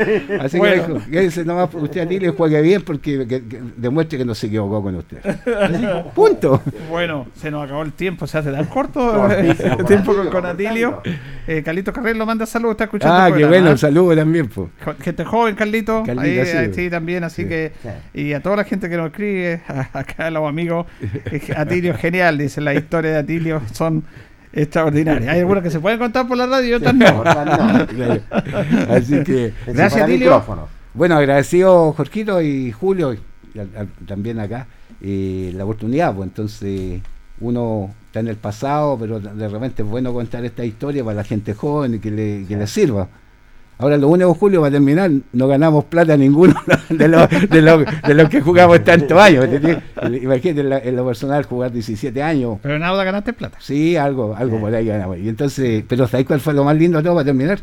Así Bueno. que dijo, quédese nomás usted a ti le juegue bien porque que- que demuestre que no se equivocó con usted. Así, punto. Bueno, se nos acabó el tiempo, se hace tan corto Cortísimo, el <laughs> tiempo con, Atilio, con Atilio. Eh, Carlito Carrero lo manda saludos, está escuchando. Ah, qué bueno, ¿eh? un saludo también, pues. Jo- Gente joven, Carlito. Carlito, ahí, sí. eh, sí, también, así Sí. que. Sí. Y a toda la gente que nos escribe, a- acá los amigos, eh, Atilio es genial, dice las historias de Atilio son extraordinarias. Hay algunas que se pueden contar por la radio y otras no. <laughs> Claro. Así que, Gracias, micrófono. bueno, agradecido Jorgito y Julio, y a- a- también acá, eh, la oportunidad, pues entonces uno está en el pasado, pero de repente es bueno contar esta historia para la gente joven y que le, que le sirva. Ahora lo único, Julio, va a terminar, no ganamos plata ninguno <laughs> de los de los de los que jugamos tantos años. Imagínate en, la- en lo personal jugar 17 años. Pero en Auda ganaste plata. Sí, algo, algo por ahí ganamos. Y entonces, pero ¿sabes cuál fue lo más lindo de todo para terminar?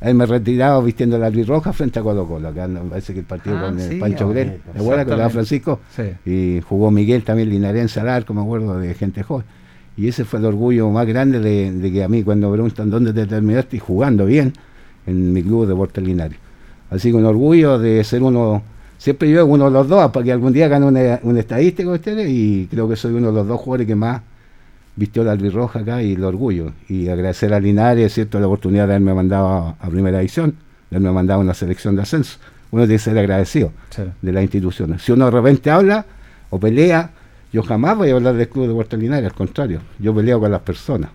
Haberme retirado vistiendo la roja frente a Colo Colo. Acá me parece que el partido Ah, con el sí, Pancho Grel. ¿te acuerdas? Con. Francisco. Sí. Y jugó Miguel también Linarense al arco, me acuerdo, de gente joven. Y ese fue el orgullo más grande de, de que a mí cuando preguntan dónde te terminaste y jugando bien en mi club de Deportes Linares. Así que un orgullo de ser uno, siempre yo uno de los dos, para que algún día gane una, una estadística ustedes y creo que soy uno de los dos jugadores que más vistió la albirroja acá y el orgullo. Y agradecer a Linares, ¿cierto?, la oportunidad de haberme mandado a, a primera división, de haberme mandado a una selección de ascenso. Uno tiene que ser agradecido Sí. de las instituciones. Si uno de repente habla o pelea, yo jamás voy a hablar del club de Puerto Linares, al contrario, yo peleo con las personas.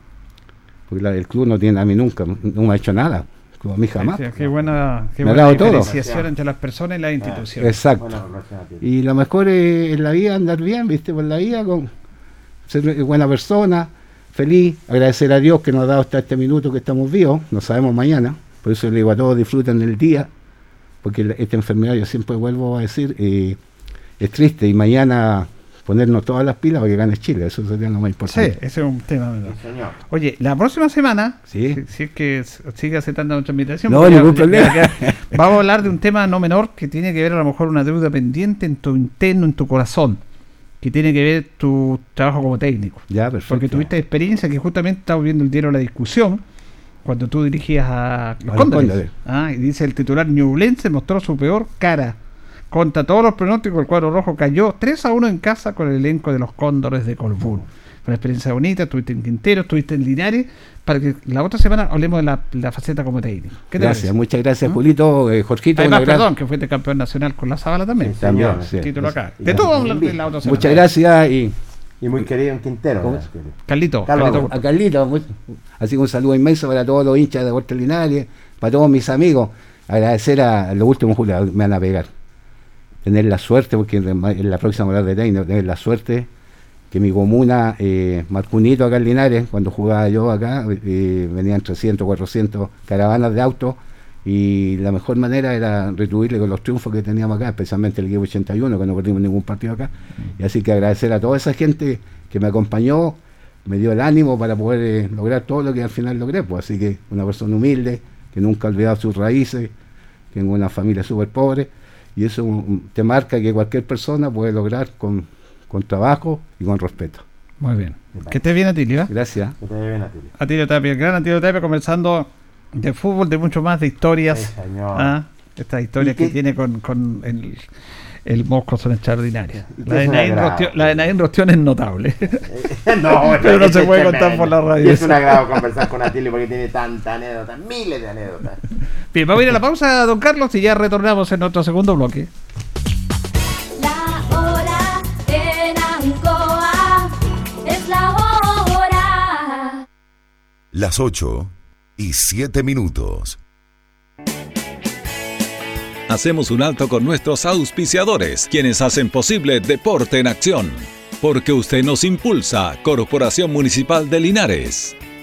Porque la- el club no tiene a mí nunca, no me ha hecho nada, el club a mí jamás. Sí, qué buena, qué Me buena todo. entre las personas y las instituciones. Exacto. Y lo mejor es en la vida andar bien, ¿viste? Por la vida, con ser buena persona, feliz, agradecer a Dios que nos ha dado hasta este minuto que estamos vivos, no sabemos mañana, por eso le digo a todos disfruten el día, porque esta enfermedad, yo siempre vuelvo a decir, eh, es triste y mañana ponernos todas las pilas para que gane Chile, eso sería lo más Sí, importante. ese es un tema. ¿verdad? Sí, señor. Oye, la próxima semana, Sí. si, si es que sigue aceptando nuestra invitación, No, ningún problema. vamos a hablar de un tema no menor que tiene que ver a lo mejor una deuda pendiente en tu interno, en tu corazón, que tiene que ver tu trabajo como técnico. Ya, perfecto. Porque tuviste experiencia que justamente estamos viendo el diario La Discusión cuando tú dirigías a los A los Cóndores. Cóndores. Ah, y dice el titular Ñublense mostró su peor cara. Contra todos los pronósticos, el cuadro rojo cayó 3 a 1 en casa con el elenco de los Cóndores de Colbún. Fue una experiencia bonita, estuviste en Quintero, estuviste en Linares, para que la otra semana hablemos de la, la faceta como técnico. ¿Qué te Gracias, parece? muchas gracias, ¿Mm? Julito, eh, Jorgito. Además, gran- perdón, que fuiste campeón nacional con la Sábala también. Sí, También, señor. sí. Título acá. Y De todo vamos a hablar de también la otra semana. Muchas gracias y Y muy querido en Quintero. Carlito, Carlito. A Carlito, así que un saludo inmenso para todos los hinchas de Puerto Linares, para todos mis amigos. Agradecer a los últimos Julio, me van a pegar. Tener la suerte, porque en la próxima hora de técnico, tener la suerte que mi comuna, eh, Marcunito acá en Linares, cuando jugaba yo acá, eh, venían 300, 400 caravanas de autos y la mejor manera era retribuirle con los triunfos que teníamos acá, especialmente el equipo 81, que no perdimos ningún partido acá. Y así que agradecer a toda esa gente que me acompañó, me dio el ánimo para poder eh, lograr todo lo que al final logré. Pues así que una persona humilde, que nunca ha olvidado sus raíces, tengo una familia súper pobre, y eso mm, te marca que cualquier persona puede lograr con, con trabajo y con respeto. Muy bien. Que estés bien, Atilio. ¿eh? Gracias. Que vaya bien, Atilio. Atilio Tapia, el gran Atilio Tapia, conversando de fútbol, de mucho más, de historias. Sí, señor. ¿ah? Estas historias ¿Y qué- que tiene con, con el, el Mosco son extraordinarias. ¿Y qué La de un agrado? Rostión- la de Naín Rostión es notable. <laughs> <laughs> no, bueno, Pero no se puede contar por la radio Y es un agrado conversar con Atilio porque tiene tantas anécdotas, miles de anécdotas. Bien, vamos a ir a la pausa, don Carlos, y ya retornamos en nuestro segundo bloque. La hora en Ancoa es la hora. Las 8 y 7 minutos. Hacemos un alto con nuestros auspiciadores, quienes hacen posible Deporte en Acción. Porque usted nos impulsa, Corporación Municipal de Linares.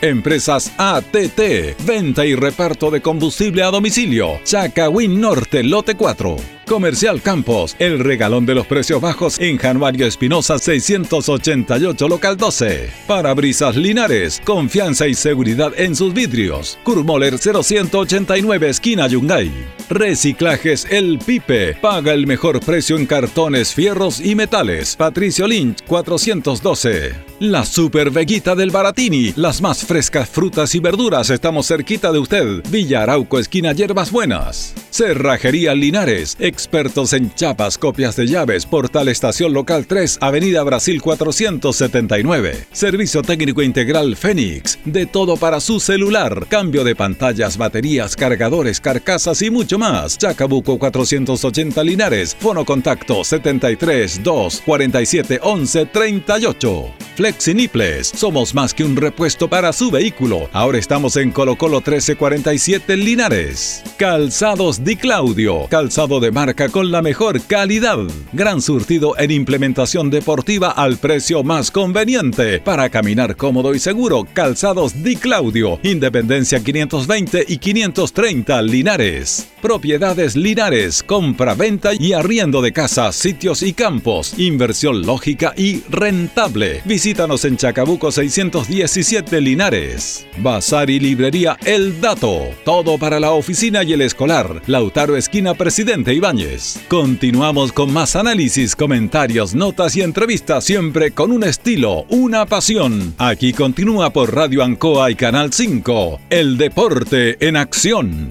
Empresas ATT, venta y reparto de combustible a domicilio. Chacawin Norte, lote 4. Comercial Campos, el regalón de los precios bajos en Januario Espinosa 688, local 12. Parabrisas Linares, confianza y seguridad en sus vidrios. Kurmoller 0189, esquina Yungay. Reciclajes El Pipe, paga el mejor precio en cartones, fierros y metales. Patricio Lynch 412. La Super Veguita del Baratini, las más frescas frutas y verduras, estamos cerquita de usted. Villa Arauco, esquina Hierbas Buenas. Cerrajería Linares, expertos en chapas, copias de llaves, portal Estación Local 3, Avenida Brasil 479. Servicio técnico integral Fénix, de todo para su celular, cambio de pantallas, baterías, cargadores, carcasas y mucho más. Chacabuco 480 Linares, fono contacto 73 2 47 11 38. Flexiniples, somos más que un repuesto para su vehículo. Ahora estamos en Colo Colo 1347 Linares. Calzados Di Claudio, calzado de marca con la mejor calidad. Gran surtido en implementación deportiva al precio más conveniente. Para caminar cómodo y seguro, Calzados Di Claudio, Independencia 520 y 530 Linares. Propiedades Linares, compra-venta y arriendo de casas, sitios y campos. Inversión lógica y rentable. Visítanos en Chacabuco 617 Linares. Bazar y librería El Dato. Todo para la oficina y el escolar. Lautaro Esquina Presidente Ibáñez. Continuamos con más análisis, comentarios, notas y entrevistas siempre con un estilo, una pasión. Aquí continúa por Radio Ancoa y Canal 5. El deporte en acción.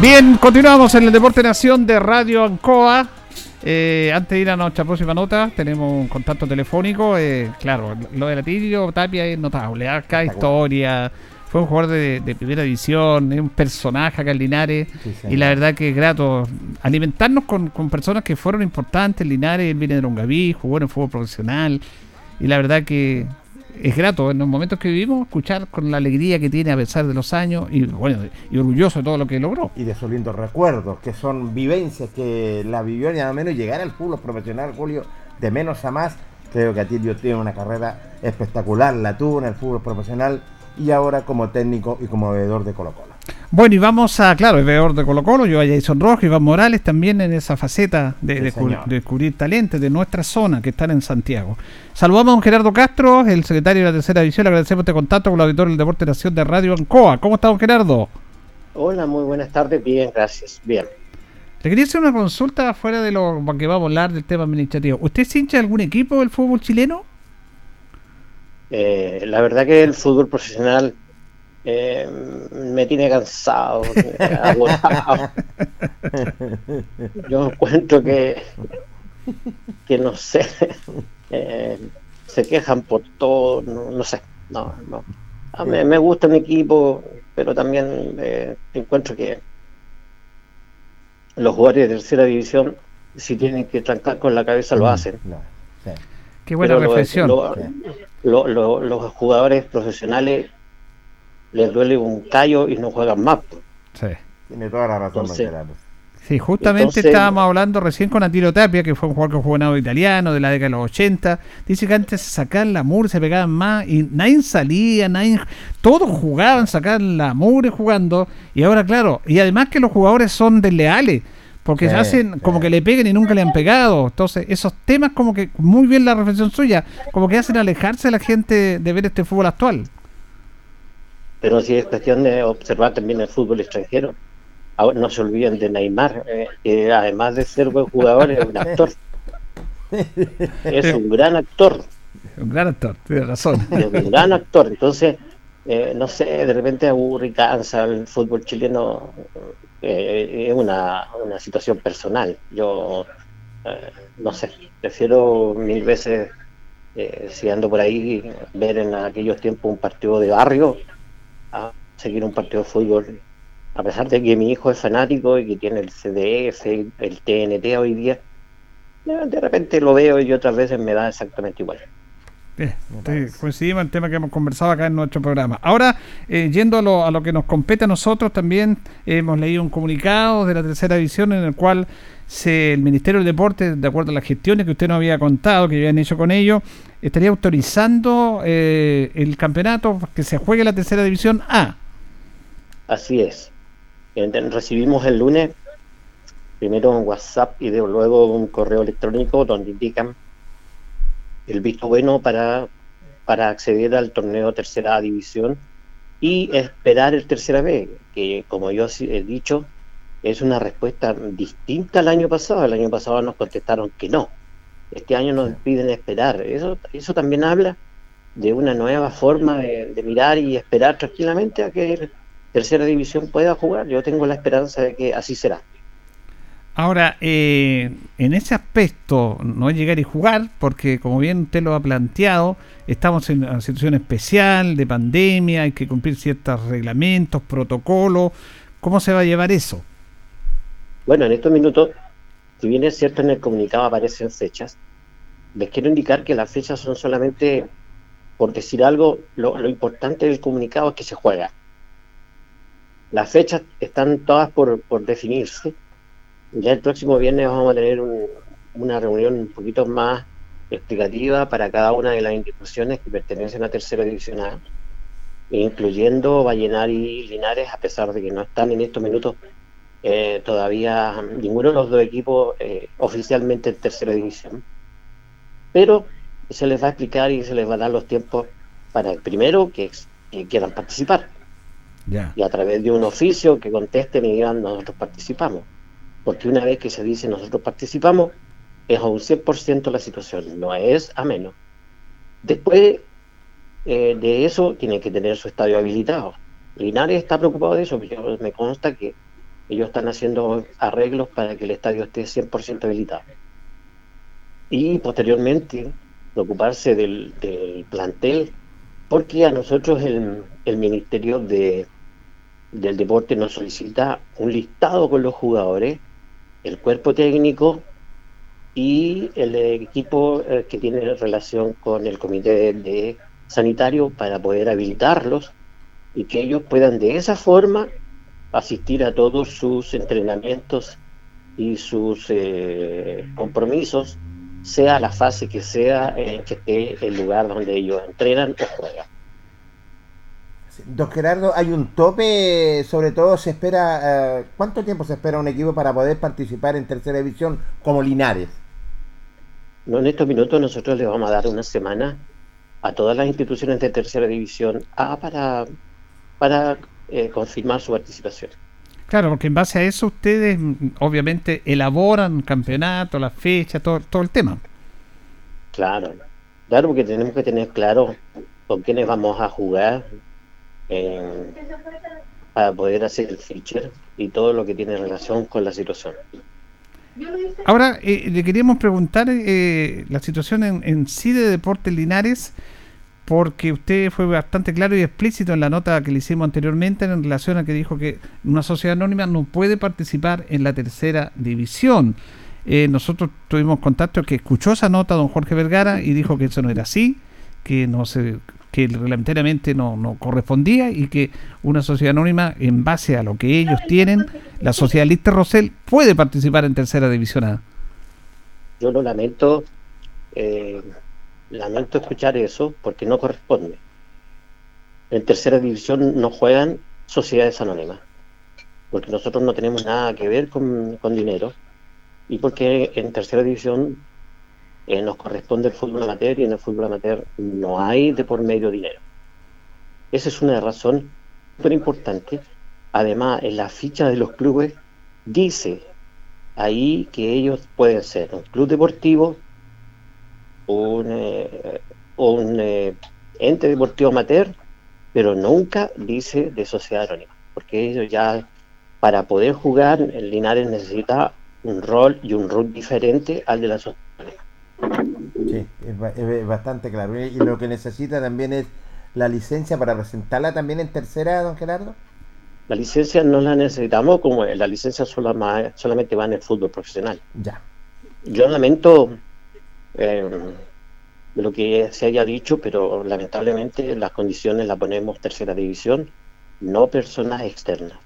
Bien, continuamos en el Deporte Nación de Radio Ancoa. Eh, antes de ir a nuestra próxima nota, tenemos un contacto telefónico. eh, claro, lo de Latirio Tapia es notable. Acá historia. Fue un jugador de, de primera división, es un personaje acá en Linares. Sí, y la verdad que es grato alimentarnos con, con personas que fueron importantes Linares. Él viene de Longaví, jugó en el fútbol profesional. Y la verdad que es grato en los momentos que vivimos escuchar con la alegría que tiene a pesar de los años y bueno y orgulloso de todo lo que logró. y de sus lindos recuerdos, que son vivencias que la vivió nada menos llegar al fútbol profesional, Julio, de menos a más. Creo que Atilio tiene una carrera espectacular, la tuvo en el fútbol profesional y ahora como técnico y como veedor de Colo Colo. Bueno, y vamos a, claro, el veedor de Colo Colo, yo a Jason Rojo, Iván Morales también en esa faceta de, Sí, de cu- señor. de descubrir talentos de nuestra zona que están en Santiago. Saludamos a don Gerardo Castro, el secretario de la tercera división, le agradecemos este contacto con el auditor del Deporte Nación de Radio Ancoa. ¿Cómo está don Gerardo? Hola, muy buenas tardes. Bien, gracias. Bien. Le quería hacer una consulta fuera de lo que vamos a hablar del tema administrativo. ¿Usted es hincha de algún equipo del fútbol chileno? Eh, la verdad que el fútbol profesional eh, me tiene cansado, agotado. Yo encuentro que, que no sé, eh, se quejan por todo, no, no sé. No, no. A mí me gusta mi equipo, pero también eh, encuentro que los jugadores de tercera división, si tienen que trancar con la cabeza, lo hacen. No, sí. Qué buena Pero lo- reflexión. lo- lo- lo- los jugadores profesionales les duele un callo y no juegan más. pues. Sí. Tiene toda la razón, Entonces-. Sí, justamente Entonces- estábamos hablando recién con Atilo Tapia, que fue un jugador que jugó en italiano de la década de los 80. Dice que antes se sacaban la mugre, se pegaban más y nadie salía, nadie, todos jugaban, sacaban la mugre jugando. Y ahora, claro, y además que los jugadores son desleales, porque Sí, se hacen sí. como que le peguen y nunca le han pegado. Entonces, esos temas, como que, muy bien la reflexión suya, como que hacen alejarse a la gente de ver este fútbol actual. Pero si es cuestión de observar también el fútbol extranjero. Ahora, no se olviden de Neymar, eh, que además de ser buen jugador, es un actor. <laughs> Es un gran actor, Un gran actor, tiene razón. es un gran actor. Entonces, eh, no sé, de repente aburre cansa el fútbol chileno. eh, es una, una situación personal. Yo, no sé, prefiero mil veces, si ando por ahí, ver en aquellos tiempos un partido de barrio a seguir un partido de fútbol. A pesar de que mi hijo es fanático y que tiene el CDF, el TNT hoy día, de repente lo veo y otras veces me da exactamente igual. Bien, sí, coincidimos en el tema que hemos conversado acá en nuestro programa. Ahora, eh, yendo a lo, a lo que nos compete a nosotros, también hemos leído un comunicado de la tercera división en el cual se, el Ministerio del Deporte, de acuerdo a las gestiones que usted nos había contado, que habían hecho con ellos, estaría autorizando eh, el campeonato que se juegue la tercera división A. Así es. Recibimos el lunes primero un WhatsApp y de luego un correo electrónico donde indican el visto bueno para, para acceder al torneo tercera división y esperar el tercera B, que como yo he dicho, es una respuesta distinta al año pasado. El año pasado nos contestaron que no. Este año nos piden esperar. Eso, eso también habla de una nueva forma de, de mirar y esperar tranquilamente a que el tercera división pueda jugar. Yo tengo la esperanza de que así será. Ahora, eh, en ese aspecto, no es llegar y jugar, porque como bien usted lo ha planteado, estamos en una situación especial de pandemia, hay que cumplir ciertos reglamentos, protocolos. ¿Cómo se va a llevar eso? Bueno, en estos minutos, si bien es cierto en el comunicado aparecen fechas, les quiero indicar que las fechas son solamente, por decir algo, lo, importante del comunicado es que se juega. Las fechas están todas por definirse. Ya el próximo viernes vamos a tener un- una reunión un poquito más explicativa para cada una de las instituciones que pertenecen a Tercera División A, incluyendo Vallenar y Linares, a pesar de que no están en estos minutos eh, todavía ninguno de los dos equipos eh, oficialmente en Tercera División. Pero se les va a explicar y se les va a dar los tiempos para, primero, que, que quieran participar y a través de un oficio que contesten y digan nosotros participamos. Porque una vez que se dice nosotros participamos, es a un 100% la situación, no es a menos. Después eh, de eso, tiene que tener su estadio habilitado. Linares está preocupado de eso, pero me consta que ellos están haciendo arreglos para que el estadio esté 100% habilitado. Y posteriormente, preocuparse del, del plantel, porque a nosotros el, el Ministerio de, del Deporte nos solicita un listado con los jugadores, el cuerpo técnico y el equipo eh, que tiene relación con el comité sanitario para poder habilitarlos y que ellos puedan de esa forma asistir a todos sus entrenamientos y sus eh, compromisos, sea la fase que sea en que esté el lugar donde ellos entrenan o juegan. Don Gerardo, hay un tope, sobre todo se espera, eh, ¿cuánto tiempo se espera un equipo para poder participar en tercera división como Linares? No, en estos minutos nosotros le vamos a dar una semana a todas las instituciones de tercera división A para, para eh, confirmar su participación. Claro, porque en base a eso ustedes mm, obviamente elaboran campeonato, las fechas, todo, todo el tema. Claro, claro, porque tenemos que tener claro con quiénes vamos a jugar eh, para poder hacer el feature y todo lo que tiene relación con la situación. Ahora, eh, le queríamos preguntar eh, la situación en, en sí de Deportes Linares, porque usted fue bastante claro y explícito en la nota que le hicimos anteriormente en relación a que dijo que una sociedad anónima no puede participar en la tercera división. Eh, nosotros tuvimos contacto que escuchó esa nota don Jorge Vergara y dijo que eso no era así, que no se que reglamentariamente no, no correspondía y que una sociedad anónima, en base a lo que ellos tienen, la sociedad Lister Rosell puede participar en tercera división A. Yo lo lamento, eh, lamento escuchar eso porque no corresponde. En tercera división no juegan sociedades anónimas, porque nosotros no tenemos nada que ver con, con dinero y porque en tercera división eh, nos corresponde el fútbol amateur y en el fútbol amateur no hay de por medio dinero. Esa es una razón súper importante. Además, en la ficha de los clubes dice ahí que ellos pueden ser un club deportivo, un, eh, un eh, ente deportivo amateur, pero nunca dice de sociedad anónima, porque ellos ya para poder jugar el Linares necesita un rol y un rol diferente al de la sociedad. Sí, es, ba- es bastante claro. Y lo que necesita también es la licencia para presentarla también en tercera, don Gerardo. La licencia no la necesitamos, como la licencia sola solamente va en el fútbol profesional. Ya. Yo lamento eh, lo que se haya dicho, pero lamentablemente las condiciones las ponemos tercera división, no personas externas.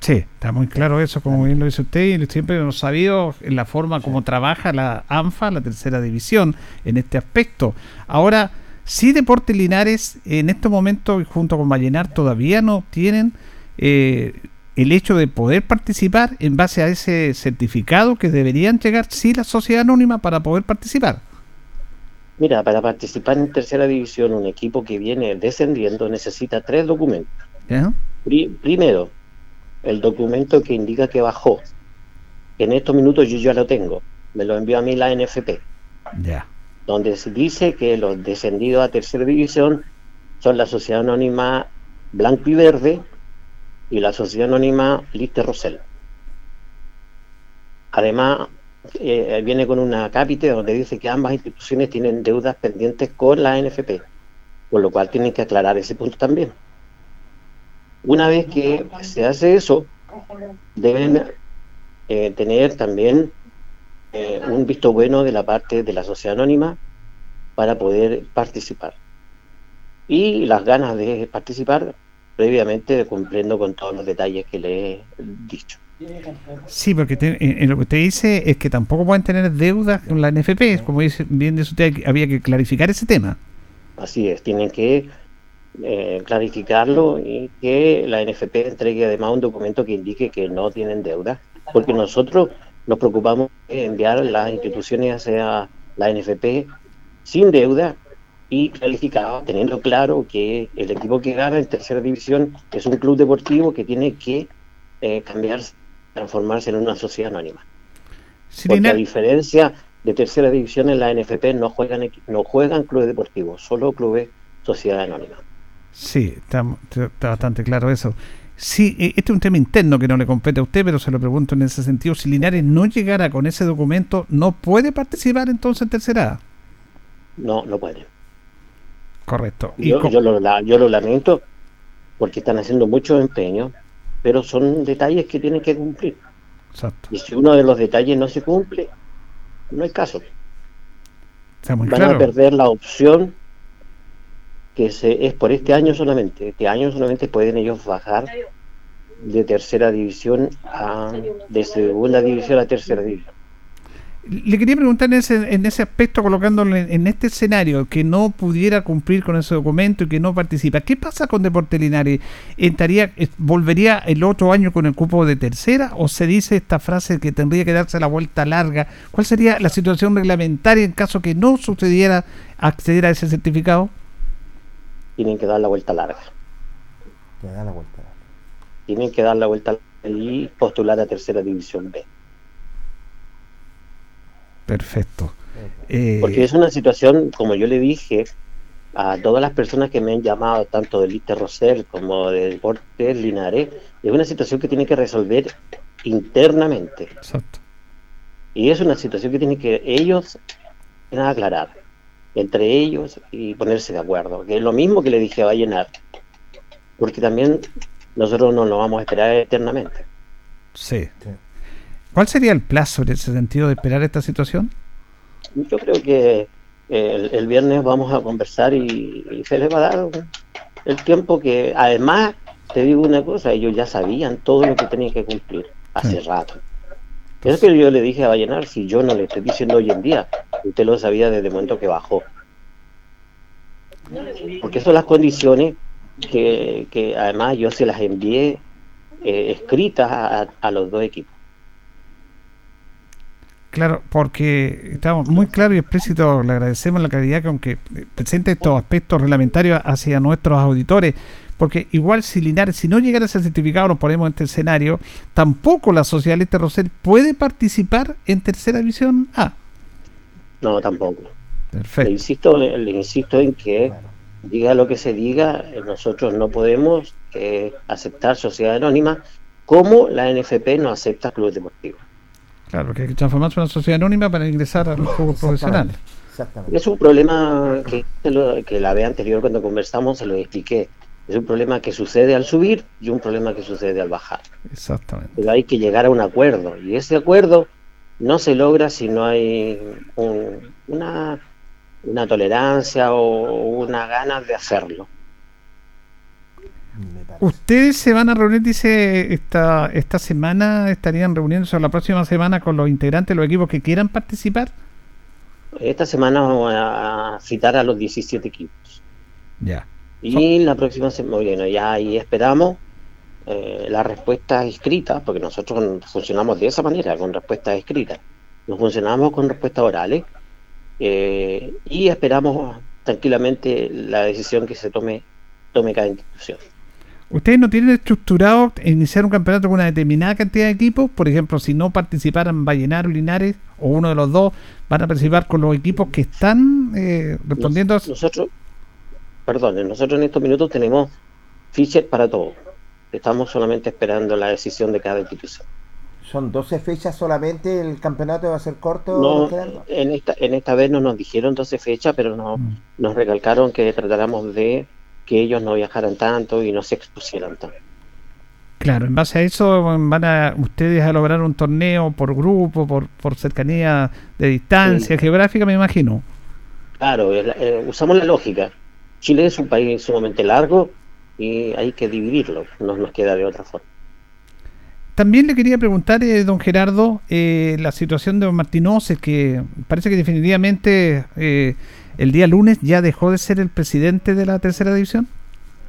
Sí, está muy claro eso, como bien lo dice usted, y siempre hemos sabido en la forma como trabaja la ANFA, la tercera división, en este aspecto. Ahora, sí Deportes Linares, en estos momentos, junto con Vallenar, todavía no tienen eh, el hecho de poder participar en base a ese certificado que deberían llegar, sí, la sociedad anónima para poder participar. Mira, para participar en tercera división, un equipo que viene descendiendo necesita tres documentos. ¿ya? Pri- primero, el documento que indica que bajó. En estos minutos yo ya lo tengo. Me lo envió a mí la NFP. Ya. donde se dice que los descendidos a tercera división son la Sociedad Anónima Blanco y Verde y la Sociedad Anónima Lister Rosell. Además, eh, viene con una cápite donde dice que ambas instituciones tienen deudas pendientes con la NFP, por lo cual tienen que aclarar ese punto también. Una vez que se hace eso, deben eh, tener también eh, un visto bueno de la parte de la sociedad anónima para poder participar. Y las ganas de participar previamente cumpliendo con todos los detalles que le he dicho. Sí, porque te- en, en lo que usted dice es que tampoco pueden tener deudas con la NFP. Como dice, bien dice usted, había que clarificar ese tema. Así es, tienen que eh, clarificarlo y que la NFP entregue además un documento que indique que no tienen deuda, porque nosotros nos preocupamos de enviar las instituciones hacia la NFP sin deuda y clarificado, teniendo claro que el equipo que gana en tercera división es un club deportivo que tiene que eh, cambiarse, transformarse en una sociedad anónima. Porque a diferencia de tercera división en la NFP no juegan no juegan clubes deportivos, solo clubes sociedad anónima. Sí, está, está bastante claro eso. Sí, eh, este es un tema interno que no le compete a usted, pero se lo pregunto en ese sentido. Si Linares no llegara con ese documento, ¿no puede participar entonces en tercera? No, no pueden. Correcto. Y Yo, yo lo, la- yo lo lamento porque están haciendo mucho empeño, pero son detalles que tienen que cumplir. Exacto. Y si uno de los detalles no se cumple, no hay caso. Está muy Van a perder la opción que se, es por este año solamente. Este año solamente pueden ellos bajar de tercera división a de segunda división a tercera división. Le quería preguntar en ese, en ese aspecto, colocándolo en, este escenario, que no pudiera cumplir con ese documento y que no participa. ¿Qué pasa con Deporte Linares? ¿Entraría, eh, ¿Volvería el otro año con el cupo de tercera? ¿O se dice esta frase que tendría que darse la vuelta larga? ¿Cuál sería la situación reglamentaria en caso que no sucediera acceder a ese certificado? Tienen que dar la vuelta larga. Da la vuelta. Tienen que dar la vuelta y postular a tercera división B. Perfecto. Eh, Porque es una situación, como yo le dije a todas las personas que me han llamado, tanto del ITE Rosel como de Deportes Linares, es una situación que tiene que resolver internamente. Exacto. Y es una situación que tienen que ellos aclarar entre ellos y ponerse de acuerdo. Que es lo mismo que le dije a Vallenar. Porque también nosotros no lo vamos a esperar eternamente. Sí. ¿Cuál sería el plazo en ese sentido de esperar esta situación? Yo creo que eh, el, el viernes vamos a conversar y, y se les va a dar el tiempo que, además, te digo una cosa, ellos ya sabían todo lo que tenían que cumplir hace Sí. rato. Es que yo le dije a Vallenar, si yo no le estoy diciendo hoy en día, usted lo sabía desde el momento que bajó. Porque son las condiciones que, que además yo se las envié eh, escritas a- los dos equipos. Claro, porque estamos muy claros y explícitos, le agradecemos la claridad que aunque eh, presente estos aspectos reglamentarios hacia nuestros auditores, porque igual si Linares, si no llegara ese certificado, nos ponemos en este escenario, tampoco la Sociedad Este Rosel puede participar en tercera división A. No, tampoco. Le Perfecto. insisto, le insisto en que diga lo que se diga, eh, nosotros no podemos eh, aceptar sociedad anónima como la NFP no acepta clubes deportivos. Claro, que hay que transformarse en una sociedad anónima para ingresar a los juegos profesionales. Exactamente. Es un problema que, que la vez anterior cuando conversamos se lo expliqué. Es un problema que sucede al subir y un problema que sucede al bajar. Exactamente. Pero hay que llegar a un acuerdo y ese acuerdo no se logra si no hay un- una, una tolerancia o una ganas de hacerlo. Ustedes se van a reunir, dice, esta, esta semana, estarían reuniéndose o la próxima semana con los integrantes de los equipos que quieran participar. Esta semana vamos a a citar a los 17 equipos. Ya. Y la próxima semana, bueno, ya ahí esperamos eh, la respuesta escrita, porque nosotros funcionamos de esa manera, con respuestas escritas. No funcionamos con respuestas orales. eh, y esperamos tranquilamente la decisión que se tome, tome cada institución. ¿Ustedes no tienen estructurado iniciar un campeonato con una determinada cantidad de equipos? Por ejemplo, si no participaran Vallenar o Linares, o uno de los dos, van a participar con los equipos que están eh, respondiendo a... Nosotros, perdón, nosotros en estos minutos tenemos fiches para todo. Estamos solamente esperando la decisión de cada institución. ¿Son 12 fechas solamente? ¿El campeonato va a ser corto? No, en esta, en esta vez no nos dijeron 12 fechas, pero no, Mm. nos recalcaron que tratáramos de que ellos no viajaran tanto y no se expusieran tanto. Claro, en base a eso van a ustedes a lograr un torneo por grupo, por, por cercanía de distancia Sí. geográfica, me imagino. Claro, eh, usamos la lógica. Chile es un país sumamente largo y hay que dividirlo, no nos queda de otra forma. También le quería preguntar, eh, don Gerardo, eh, la situación de don Martinoces, que parece que definitivamente eh, el día lunes ya dejó de ser el presidente de la tercera división.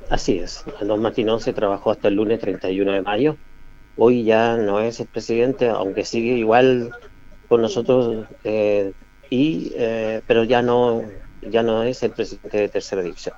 Así es, Don Martín se trabajó hasta el lunes 31 de mayo. Hoy ya no es el presidente, aunque sigue igual con nosotros, eh, y eh, pero ya no ya no es el presidente de tercera división.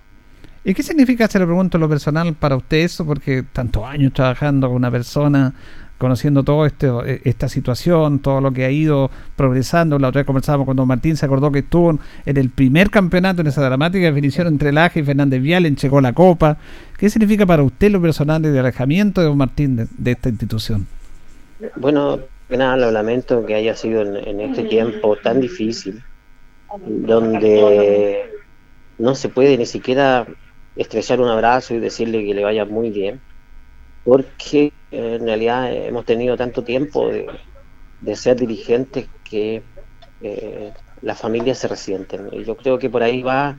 ¿Y qué significa, se lo pregunto lo personal, para usted eso? Porque tantos años trabajando con una persona, conociendo todo este, eh, esta situación, todo lo que ha ido progresando. La otra vez conversábamos con don Martín, se acordó que estuvo en- el primer campeonato, en esa dramática definición entre Laje y Fernández Vial, en Checó la Copa. ¿Qué significa para usted lo personal de alejamiento de don Martín de, esta institución? Bueno, nada, lo lamento que haya sido en este tiempo tan difícil, donde no se puede ni siquiera estrechar un abrazo y decirle que le vaya muy bien, porque eh, en realidad hemos tenido tanto tiempo de, de ser dirigentes que eh, las familias se resienten. Y yo creo que por ahí va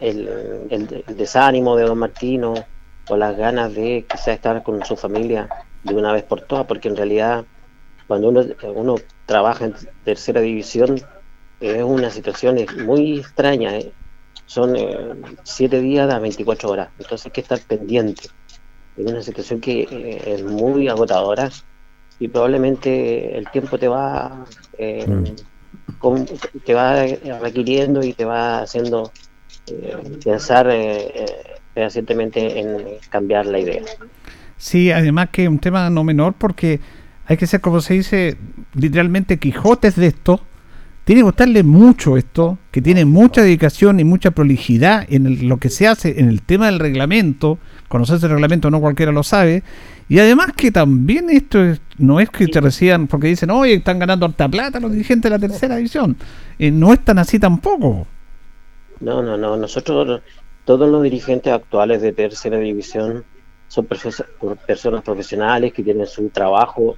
el, el- desánimo de don Martino o las ganas de quizás estar con su familia de una vez por todas, porque en realidad cuando uno, uno trabaja en tercera división es una situación muy extraña, ¿eh? Son eh, siete días a 24 horas, entonces hay que estar pendiente. Es una situación que eh, es muy agotadora y probablemente el tiempo te va eh, con- te va requiriendo y te va haciendo eh, pensar eh, eh, fehacientemente en cambiar la idea. Sí, además que es un tema no menor porque hay que ser, como se dice, literalmente Quijotes de esto. Tiene que gustarle mucho esto, que tiene mucha dedicación y mucha prolijidad en el- lo que se hace en el tema del reglamento. Conocerse el reglamento no cualquiera lo sabe. Y además que también esto es- no es que te reciban porque dicen, oye, están ganando harta plata los dirigentes de la tercera división. Eh, no es tan así tampoco. No, no, no. Nosotros, todos los dirigentes actuales de tercera división son personas profesionales que tienen su trabajo,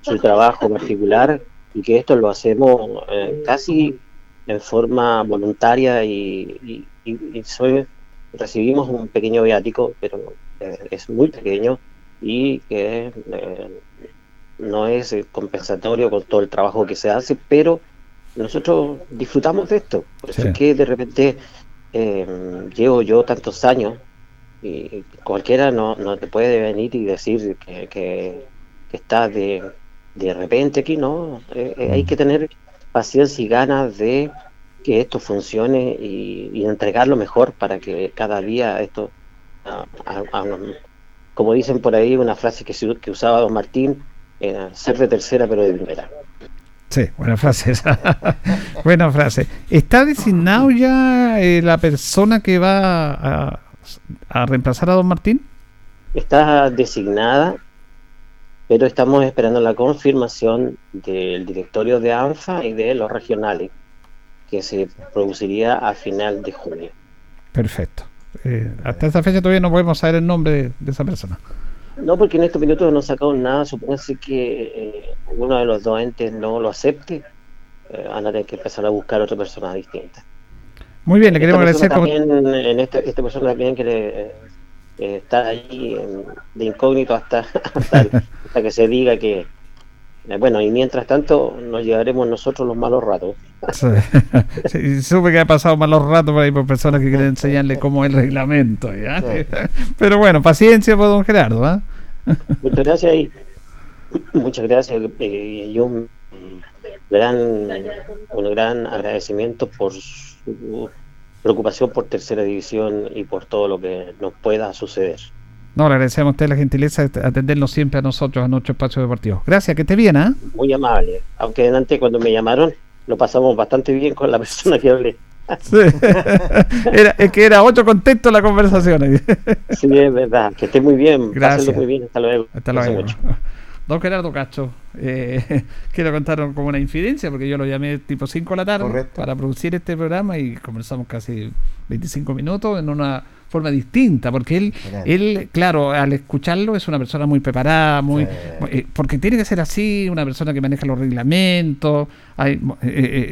su trabajo particular y que esto lo hacemos eh, casi en forma voluntaria y, y- y- y soy- recibimos un pequeño viático, pero eh, es muy pequeño y que eh, no es compensatorio con todo el trabajo que se hace, pero nosotros disfrutamos de esto. Por eso Sí. es que de repente llevo yo tantos años y cualquiera no, no te puede venir y decir que, que, que estás de, de repente aquí, ¿no? Eh, eh, hay que tener paciencia y ganas de que esto funcione y, y entregar lo mejor para que cada día esto, ah, como dicen por ahí, una frase que, usaba don Martín, era ser de tercera pero de primera. Sí, buena frase esa. <laughs> buena frase. ¿Está designado ya eh, la persona que va a, a reemplazar a don Martín? Está designada, pero estamos esperando la confirmación del directorio de ANFA y de los regionales, que se produciría a final de junio. Perfecto. Eh, hasta esa fecha todavía no podemos saber el nombre de, de esa persona. No, porque en estos minutos no sacado nada, supóngase que eh, uno de los dos entes no lo acepte, eh, van a tener que empezar a buscar otra persona distinta. Muy bien, le queremos agradecer. como- también, en esta, esta persona también quiere eh, eh, estar ahí en- de incógnito hasta, <laughs> hasta, hasta que se diga que, eh, bueno, y mientras tanto nos llevaremos nosotros los malos ratos. Sí, <laughs> supe que ha pasado malos ratos por ahí por personas que quieren enseñarle cómo es el reglamento. ¿ya? <laughs> Pero bueno, paciencia por don Gerardo. ¿ah? Muchas gracias y muchas gracias eh, y un gran un gran agradecimiento por su preocupación por tercera división y por todo lo que nos pueda suceder. No, le agradecemos a usted la gentileza de atendernos siempre a nosotros, a nuestro espacio deportivo. Gracias, que esté bien, ¿ah? Muy amable. Aunque delante cuando me llamaron lo pasamos bastante bien con la persona que hablé. Sí. <laughs> Era- es que era otro contexto la conversación. Sí, es verdad. Que esté muy bien. Gracias. Pásenlo muy bien. Hasta luego. Hasta luego. Don Gerardo Cacho, eh, <laughs> quiero contar como una infidencia porque yo lo llamé tipo 5 de la tarde Correcto. para producir este programa y conversamos casi 25 minutos en una forma distinta porque él, él claro, al escucharlo es una persona muy preparada, muy Sí. eh, porque tiene que ser así, una persona que maneja los reglamentos, hay- eh,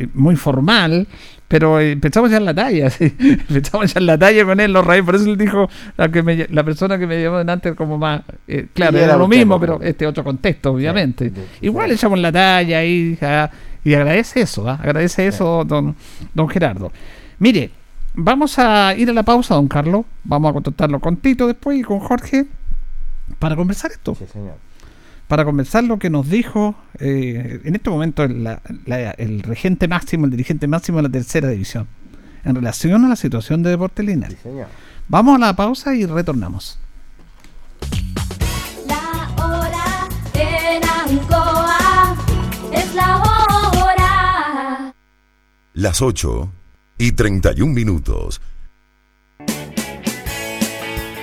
eh, muy formal, pero eh, empezamos ya en la talla, <laughs> sí. empezamos ya en la talla con él, los reyes, por eso él dijo la, que me- la persona que me llamó delante como más, eh, claro, Y era era lo mismo, pues, pero este otro contexto, obviamente. sí, sí, Igual echamos la talla ahí, ah, y agradece eso, ah, agradece eso, don, don Gerardo. Mire, vamos a ir a la pausa, don Carlos, vamos a contactarlo con Tito después y con Jorge para conversar esto Sí, señor. Para conversar lo que nos dijo eh, en este momento el, la- la- el regente máximo, el dirigente máximo de la tercera división, en relación a la situación de Deportes Sí, Linares. señor. Vamos a la pausa y retornamos. La hora en Ancoa es la hora. Las 8 y 31 minutos.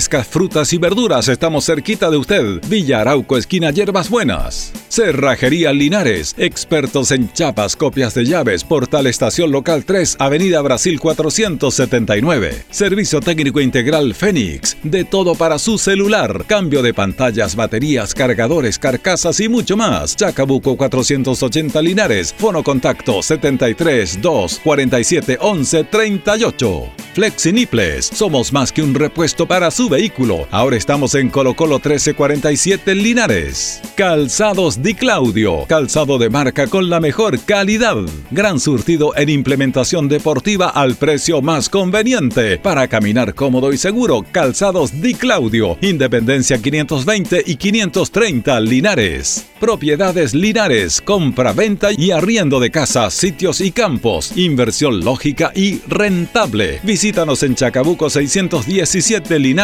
frutas y verduras, estamos cerquita de usted. Villa Arauco, esquina Hierbas Buenas. Cerrajería Linares, expertos en chapas, copias de llaves, Portal Estación Local 3, Avenida Brasil 479. Servicio técnico integral Fénix, de todo para su celular, cambio de pantallas, baterías, cargadores, carcasas y mucho más. Chacabuco 480 Linares, fono contacto 73 2 47 11 38. Flexiniples, somos más que un repuesto para su vehículo. Ahora estamos en Colo Colo 1347 Linares. Calzados Di Claudio, calzado de marca con la mejor calidad. Gran surtido en implementación deportiva al precio más conveniente. Para caminar cómodo y seguro, Calzados Di Claudio, Independencia 520 y 530 Linares. Propiedades Linares, compra-venta y arriendo de casas, sitios y campos. Inversión lógica y rentable. Visítanos en Chacabuco 617 Linares.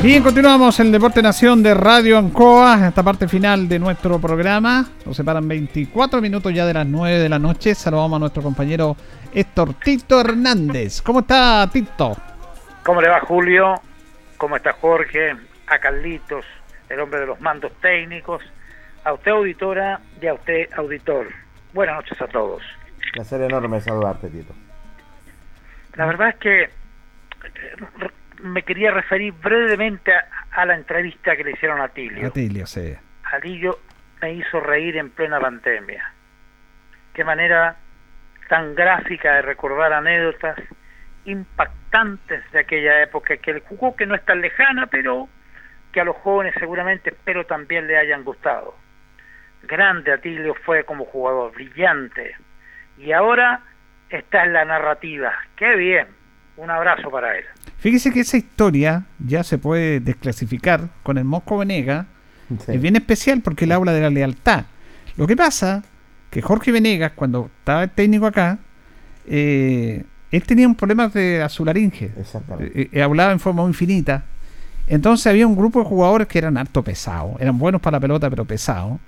Bien, continuamos el Deporte Nación de Radio Ancoa, en esta parte final de nuestro programa. Nos separan 24 minutos ya de las 9 de la noche. Saludamos a nuestro compañero Héctor Tito Hernández. ¿Cómo está Tito? ¿Cómo le va Julio? ¿Cómo está Jorge? A Carlitos, el hombre de los mandos técnicos, a usted auditora y a usted auditor. Buenas noches a todos. Placer enorme saludarte, Tito. La verdad es que eh, me quería referir brevemente a, a la entrevista que le hicieron a Tilio. Atilio, sí. Atilio me hizo reír en plena pandemia. Qué manera tan gráfica de recordar anécdotas impactantes de aquella época que él jugó, que no es tan lejana, pero que a los jóvenes seguramente espero también le hayan gustado. Grande Atilio fue como jugador, brillante. Y ahora está en la narrativa. Qué bien. Un abrazo para él. Fíjese que esa historia ya se puede desclasificar con el Mosco Venega. Sí. Es bien especial porque él habla de la lealtad. Lo que pasa que Jorge Venegas, cuando estaba el técnico acá, eh, él tenía un problema de azularinge. Exactamente. Eh, eh, hablaba en forma infinita. Entonces había un grupo de jugadores que eran harto pesados. Eran buenos para la pelota, pero pesados.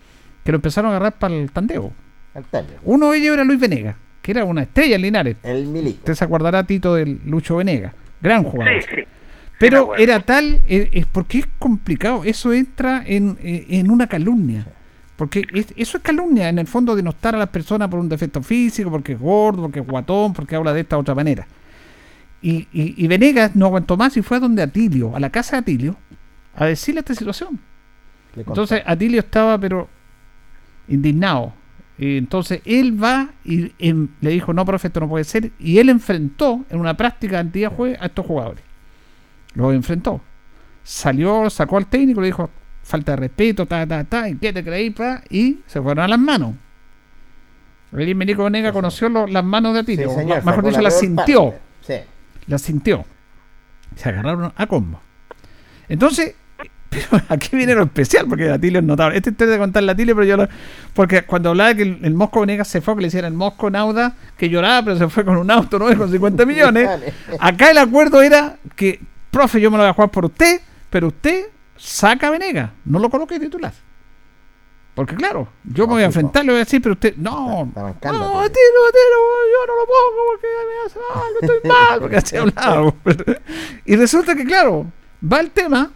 Que lo empezaron a agarrar para el tandeo. El. Uno de ellos era Luis Venegas, que era una estrella en Linares. El milico. Usted se acordará, Tito, del Lucho Venegas. Gran jugador. Sí, sí. Pero era tal, eh, es porque es complicado, eso entra en, eh, en una calumnia. Porque es- eso es calumnia, en el fondo, denostar a las personas por un defecto físico, porque es gordo, porque es guatón, porque habla de esta otra manera. Y, y, y Venegas no aguantó más y fue a donde Atilio, a la casa de Atilio, a decirle esta situación. Entonces Atilio estaba, pero indignado. Y entonces él va y le dijo, no, profe, esto no puede ser. Y él enfrentó en una práctica antiguo juez a estos jugadores. Los enfrentó. Salió, sacó al técnico, le dijo, falta de respeto, ta, ta, ta, ¿y qué te creí? pa? Y se fueron a las manos. El Melico Venega conoció lo- las manos de Sí, Atilio, señor, mejor dicho, la las sintió. Sí. la sintió. Se agarraron a combo. Entonces, pero <laughs> aquí viene lo especial, porque Atilio es notable. Este te de contar la Atilio, pero yo lo- Porque cuando hablaba que el, el Mosco Venegas se fue, que le hicieran el Mosco Nauda, que lloraba, pero se fue con un auto, ¿no? Con 50 <laughs> millones. <laughs> Acá el acuerdo era que, profe, yo me lo voy a jugar por usted, pero usted saca a Venegas, no lo coloque de titular. Porque claro, yo me voy a enfrentar, le voy a decir, pero usted, no, Está bancando, no. Atilio, Atilio, yo no lo pongo porque me hace mal, estoy mal, porque así hablaba. Y resulta que, claro, va el tema,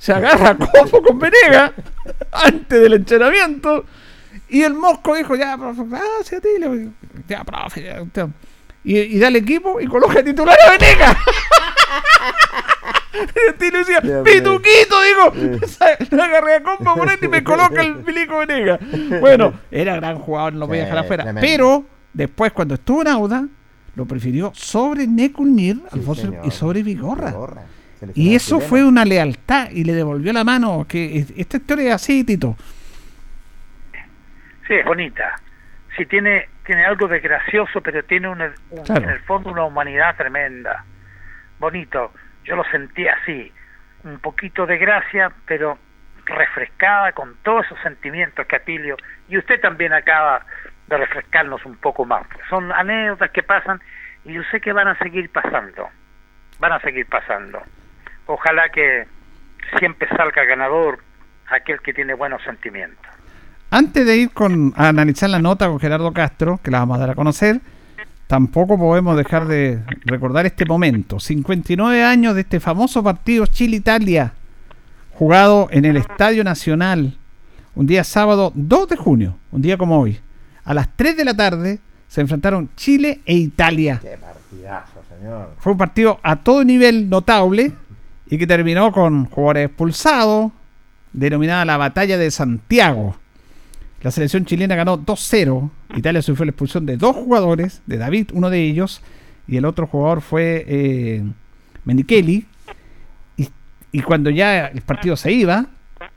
se agarra como con Venegas antes del entrenamiento, y el Mosco dijo, ya, profe, gracias, Atilio, ya, profe, ya, usted". Y, y da el equipo y coloca titular a Venegas. <laughs> Y Atilio decía, Dios mío. pituquito, digo, <laughs> lo agarré a compa por él y me coloca el milico Venegas. Bueno, era gran jugador, no lo voy a dejar afuera. tremendo. Pero después, cuando estuvo en Auda, lo prefirió sobre Neculnir, Sí, Alfonso, señor. y sobre Vigorra. Vigorra, Y eso chileno. fue una lealtad y le devolvió la mano. Que es- esta historia es así, Tito. Sí, es bonita. Sí, tiene, tiene algo de gracioso, pero tiene una- un- Claro. en el fondo una humanidad tremenda. Bonito. Yo lo sentí así. Un poquito de gracia, pero refrescada con todos esos sentimientos que Atilio y usted también acaba de refrescarnos un poco más. Son anécdotas que pasan y yo sé que van a seguir pasando. Van a seguir pasando. Ojalá que siempre salga ganador aquel que tiene buenos sentimientos. Antes de ir con, a analizar la nota con Gerardo Castro, que la vamos a dar a conocer, tampoco podemos dejar de recordar este momento. 59 años de este famoso partido Chile-Italia, jugado en el Estadio Nacional, un día sábado 2 de junio, un día como hoy. A las 3 de la tarde se enfrentaron Chile e Italia. Qué partidazo, señor. Fue un partido a todo nivel notable y que terminó con jugadores expulsados, denominada la Batalla de Santiago. La selección chilena ganó 2-0. Italia sufrió la expulsión de dos jugadores, de David, uno de ellos, y el otro jugador fue eh. Y, cuando ya el partido se iba,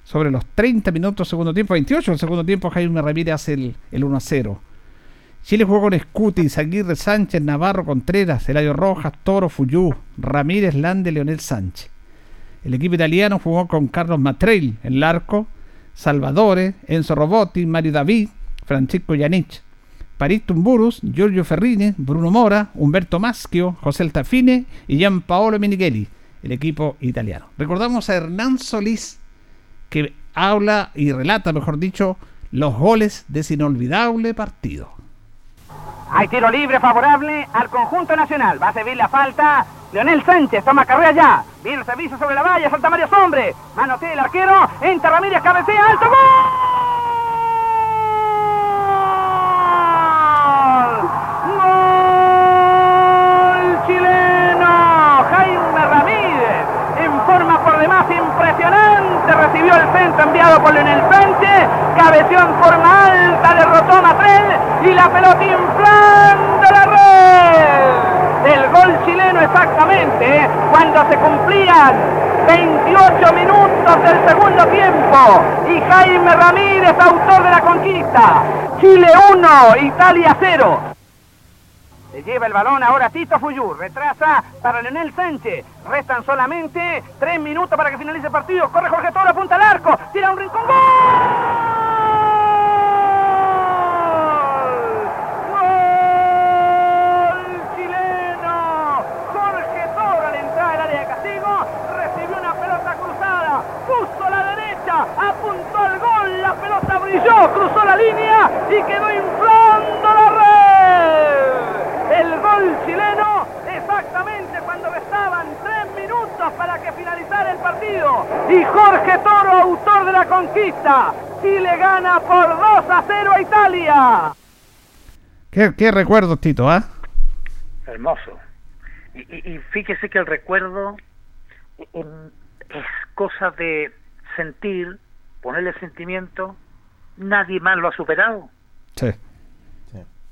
sobre los 30 minutos segundo tiempo, 28 del segundo tiempo, Jaime Ramírez hace el, el 1-0. Chile jugó con Scuti, Aguirre, Sánchez, Navarro, Contreras, Eladio Rojas, Toro, Fuyú, Ramírez, Lande, Leonel Sánchez. El equipo italiano jugó con Carlos Matreil en el arco, Salvadore, Enzo Robotti, Mario David, Francisco Yanich, París Tumburus, Giorgio Ferrini, Bruno Mora, Humberto Maschio, José Altafine y Gianpaolo Menichelli, el equipo italiano. Recordamos a Hernán Solís, que habla y relata, mejor dicho, los goles de ese inolvidable partido. Hay tiro libre favorable al conjunto nacional. Va a servir la falta. Leonel Sánchez toma carrera ya. Viene el servicio sobre la valla. Salta varios hombres. Manotea el arquero. Entra Ramírez. Cabecea. Alto. ¡Gol! Recibió el centro enviado por Leonel Sánchez. Cabeció en forma alta. Derrotó a Matrel. Y la pelota inflando la red. El gol chileno exactamente ¿eh? cuando se cumplían 28 minutos del segundo tiempo. Y Jaime Ramírez, autor de la conquista. Chile 1, Italia 0. Se lleva el balón ahora Tito Fuyú. Retrasa para Leonel Sánchez. Restan solamente 3 minutos para que finalice el partido. Corre Jorge Toro, apunta al arco. Tira un rincón. ¡Gol! Cruzó la línea y quedó inflando la red. El gol chileno exactamente cuando restaban tres minutos para que finalizara el partido. Y Jorge Toro, autor de la conquista, Chile gana por 2 a 0 a Italia. ¿Qué, qué recuerdos, Tito? ¿ah? Hermoso. Y, y, y fíjese que el recuerdo eh, es cosa de sentir, ponerle sentimiento, nadie más lo ha superado. Sí.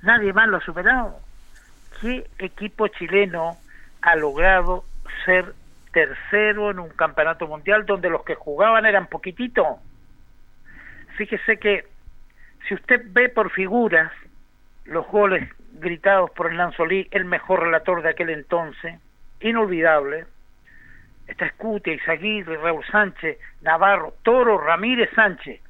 Nadie más lo ha superado. ¿Qué equipo chileno ha logrado ser tercero en un campeonato mundial donde los que jugaban eran poquititos? Fíjese que si usted ve por figuras los goles gritados por Hernán Solí, el mejor relator de aquel entonces, inolvidable, está Escutia, Izaguirre, Raúl Sánchez, Navarro, Toro, Ramírez Sánchez.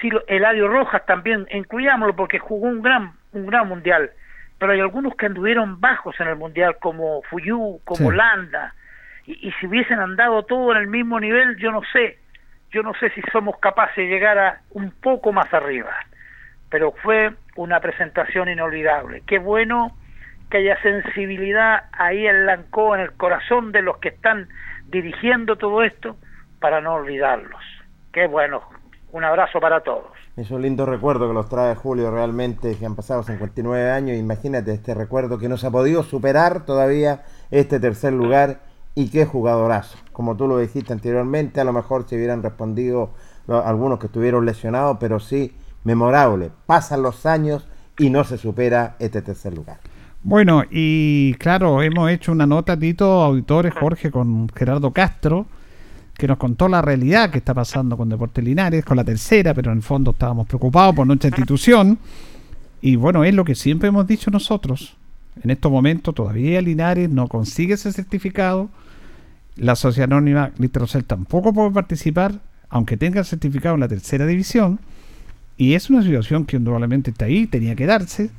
Si lo, Eladio Rojas también, incluyámoslo porque jugó un gran, un gran mundial, pero hay algunos que anduvieron bajos en el mundial, como Fuyú, como Sí. Landa, y, y si hubiesen andado todo en el mismo nivel, yo no sé, yo no sé si somos capaces de llegar a un poco más arriba, pero fue una presentación inolvidable. Qué bueno que haya sensibilidad ahí en Lancó, en el corazón de los que están dirigiendo todo esto, para no olvidarlos. Qué bueno, un abrazo para todos. Es un lindo recuerdo que los trae Julio realmente, que han pasado 59 años. Imagínate este recuerdo que no se ha podido superar todavía este tercer lugar y qué jugadorazo. Como tú lo dijiste anteriormente, a lo mejor se hubieran respondido algunos que estuvieron lesionados, pero sí memorable. Pasan los años y no se supera este tercer lugar. Bueno, y claro, hemos hecho una nota, Tito, auditores, Jorge, con Gerardo Castro, que nos contó la realidad que está pasando con Deportes Linares, con la tercera, pero en el fondo estábamos preocupados por nuestra institución. Y bueno, es lo que siempre hemos dicho nosotros. En estos momentos todavía Linares no consigue ese certificado. La Sociedad Anónima Litrocel tampoco puede participar, aunque tenga el certificado en la tercera división. Y es una situación que indudablemente está ahí, tenía que darse,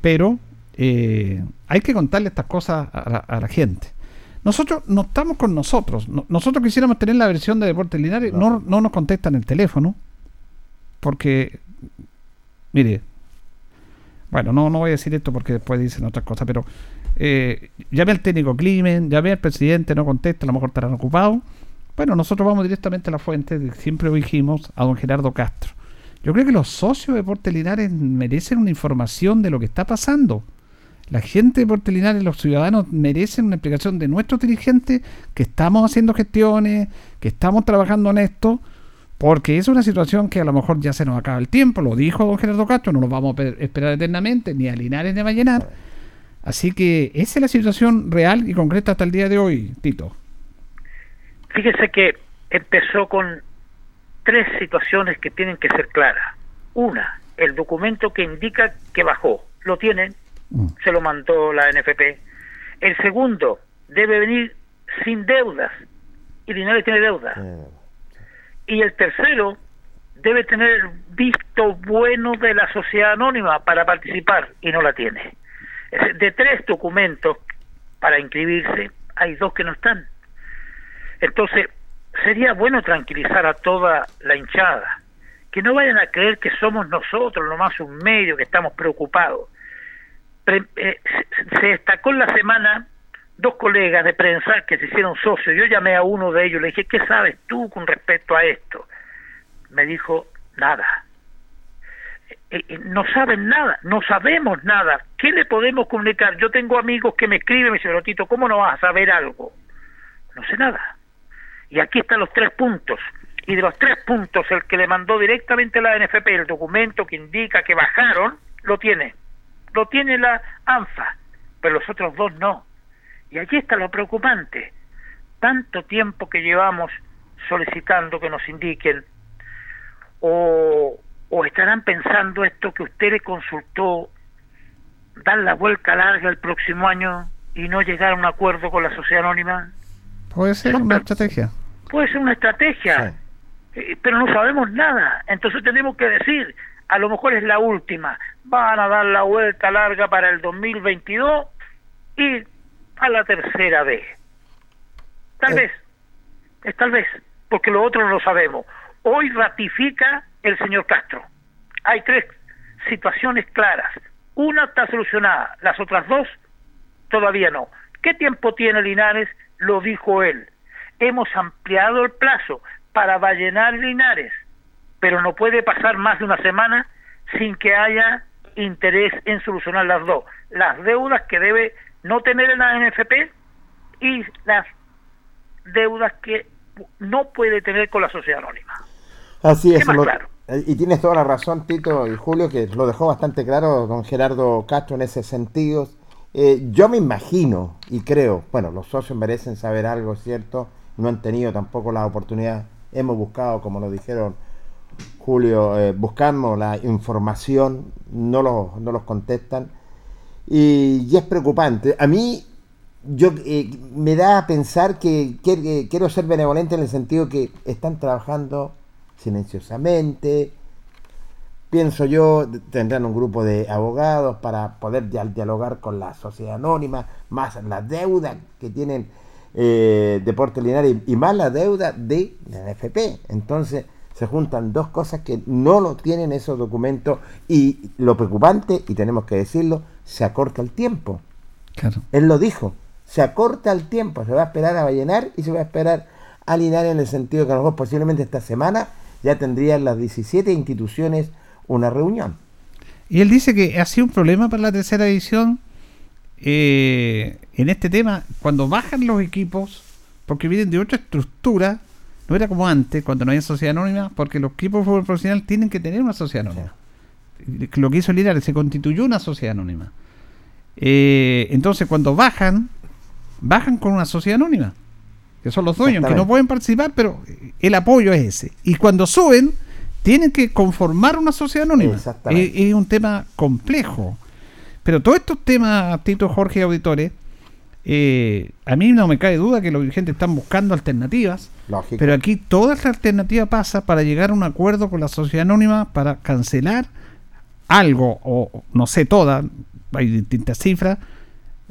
pero eh, hay que contarle estas cosas a la, a la gente. Nosotros no estamos con nosotros. No- nosotros quisiéramos tener la versión de Deportes Linares, no, no nos contestan el teléfono, porque, mire, bueno, no, no voy a decir esto porque después dicen otras cosas, pero eh, llamé al técnico Climen, llamé al presidente, no contesta, a lo mejor estarán ocupados. Bueno, nosotros vamos directamente a la fuente, siempre dijimos, a don Gerardo Castro. Yo creo que los socios de Deportes Linares merecen una información de lo que está pasando. La gente de Deportes Linares, los ciudadanos, merecen una explicación de nuestros dirigentes que estamos haciendo gestiones, que estamos trabajando en esto, porque es una situación que a lo mejor ya se nos acaba el tiempo, lo dijo don Gerardo Castro, no lo vamos a pe- esperar eternamente, ni a Linares ni a Vallenar. Así que esa es la situación real y concreta hasta el día de hoy, Tito. Fíjese que empezó con tres situaciones que tienen que ser claras. Una, el documento que indica que bajó. Lo tienen, se lo mandó la NFP. El segundo, debe venir sin deudas. Y Linares tiene deuda. Y el tercero, debe tener el visto bueno de la sociedad anónima para participar y no la tiene. De tres documentos para inscribirse, hay dos que no están. Entonces, sería bueno tranquilizar a toda la hinchada, que no vayan a creer que somos nosotros nomás un medio que estamos preocupados. Eh, se- destacó en la semana dos colegas de prensa que se hicieron socios. Yo llamé a uno de ellos, le dije, ¿qué sabes tú con respecto a esto? Me dijo, nada. Eh, eh, no saben nada, no sabemos nada. ¿Qué le podemos comunicar? Yo tengo amigos que me escriben me dicen, "Pero, Tito, ¿cómo no vas a saber algo? No sé nada. Y aquí están los tres puntos. Y de los tres puntos, el que le mandó directamente la NFP el documento que indica que bajaron, lo tiene. Lo tiene la ANFA, pero los otros dos no. Y allí está lo preocupante. Tanto tiempo que llevamos solicitando que nos indiquen o, o estarán pensando esto que usted le consultó, dar la vuelta larga el próximo año y no llegar a un acuerdo con la sociedad anónima. Puede ser una estrategia. Puede ser una estrategia, eh, pero no sabemos nada. Entonces tenemos que decir, a lo mejor es la última. Van a dar la vuelta larga para el 2022 y a la tercera vez. Tal vez, es tal vez, porque lo otro no lo sabemos. Hoy ratifica el señor Castro. Hay tres situaciones claras. Una está solucionada, las otras dos todavía no. ¿Qué tiempo tiene Linares? Lo dijo él. Hemos ampliado el plazo para Vallenar Linares, pero no puede pasar más de una semana sin que haya interés en solucionar las dos. Las deudas que debe no tener en la NFP y las deudas que no puede tener con la sociedad anónima. Así ¿Qué es. lo- claro? y tienes toda la razón, Tito y Julio, que lo dejó bastante claro don Gerardo Castro en ese sentido. Eh, yo me imagino y creo, bueno, los socios merecen saber algo, ¿cierto? No han tenido tampoco la oportunidad. Hemos buscado, como lo dijeron Julio, eh, buscamos la información, no los, no los contestan. Y, es preocupante. A mí, yo eh, me da a pensar que, que quiero ser benevolente en el sentido que están trabajando silenciosamente. Pienso yo, tendrán un grupo de abogados para poder dia- dialogar con la sociedad anónima, más la deuda que tienen eh, Deportes Linares y más la deuda de la NFP. Entonces se juntan dos cosas que no lo tienen esos documentos y lo preocupante, y tenemos que decirlo, se acorta el tiempo. Claro. Él lo dijo, se acorta el tiempo, se va a esperar a Vallenar y se va a esperar a Linares en el sentido que a lo mejor posiblemente esta semana ya tendrían las 17 instituciones una reunión. Y él dice que ha sido un problema para la tercera edición eh, en este tema, cuando bajan los equipos, porque vienen de otra estructura, no era como antes, cuando no había sociedad anónima, porque los equipos de fútbol profesional tienen que tener una sociedad anónima. Lo que hizo Linares, se constituyó una sociedad anónima. Eh, entonces, cuando bajan, bajan con una sociedad anónima, que son los dueños, que no pueden participar, pero el apoyo es ese. Y cuando suben, tienen que conformar una sociedad anónima. Es, es un tema complejo. Pero todos estos temas, Tito, Jorge y auditores, eh, a mí no me cae duda que los dirigentes están buscando alternativas. Lógico. Pero aquí toda esta alternativa pasa para llegar a un acuerdo con la sociedad anónima para cancelar algo, o no sé, toda, hay distintas cifras,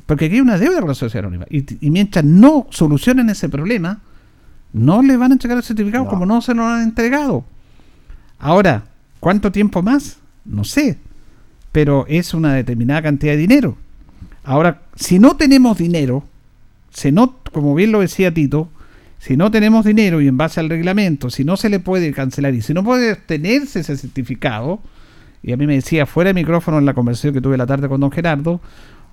porque aquí hay una deuda con la sociedad anónima. Y, y mientras no solucionen ese problema, no le van a entregar el certificado No. como no se lo han entregado. Ahora, ¿cuánto tiempo más? No sé. pero es una determinada cantidad de dinero. Ahora, si no tenemos dinero, si no, como bien lo decía Tito, si no tenemos dinero y en base al reglamento, si no se le puede cancelar y si no puede obtenerse ese certificado, y a mí me decía fuera de micrófono en la conversación que tuve la tarde con don Gerardo,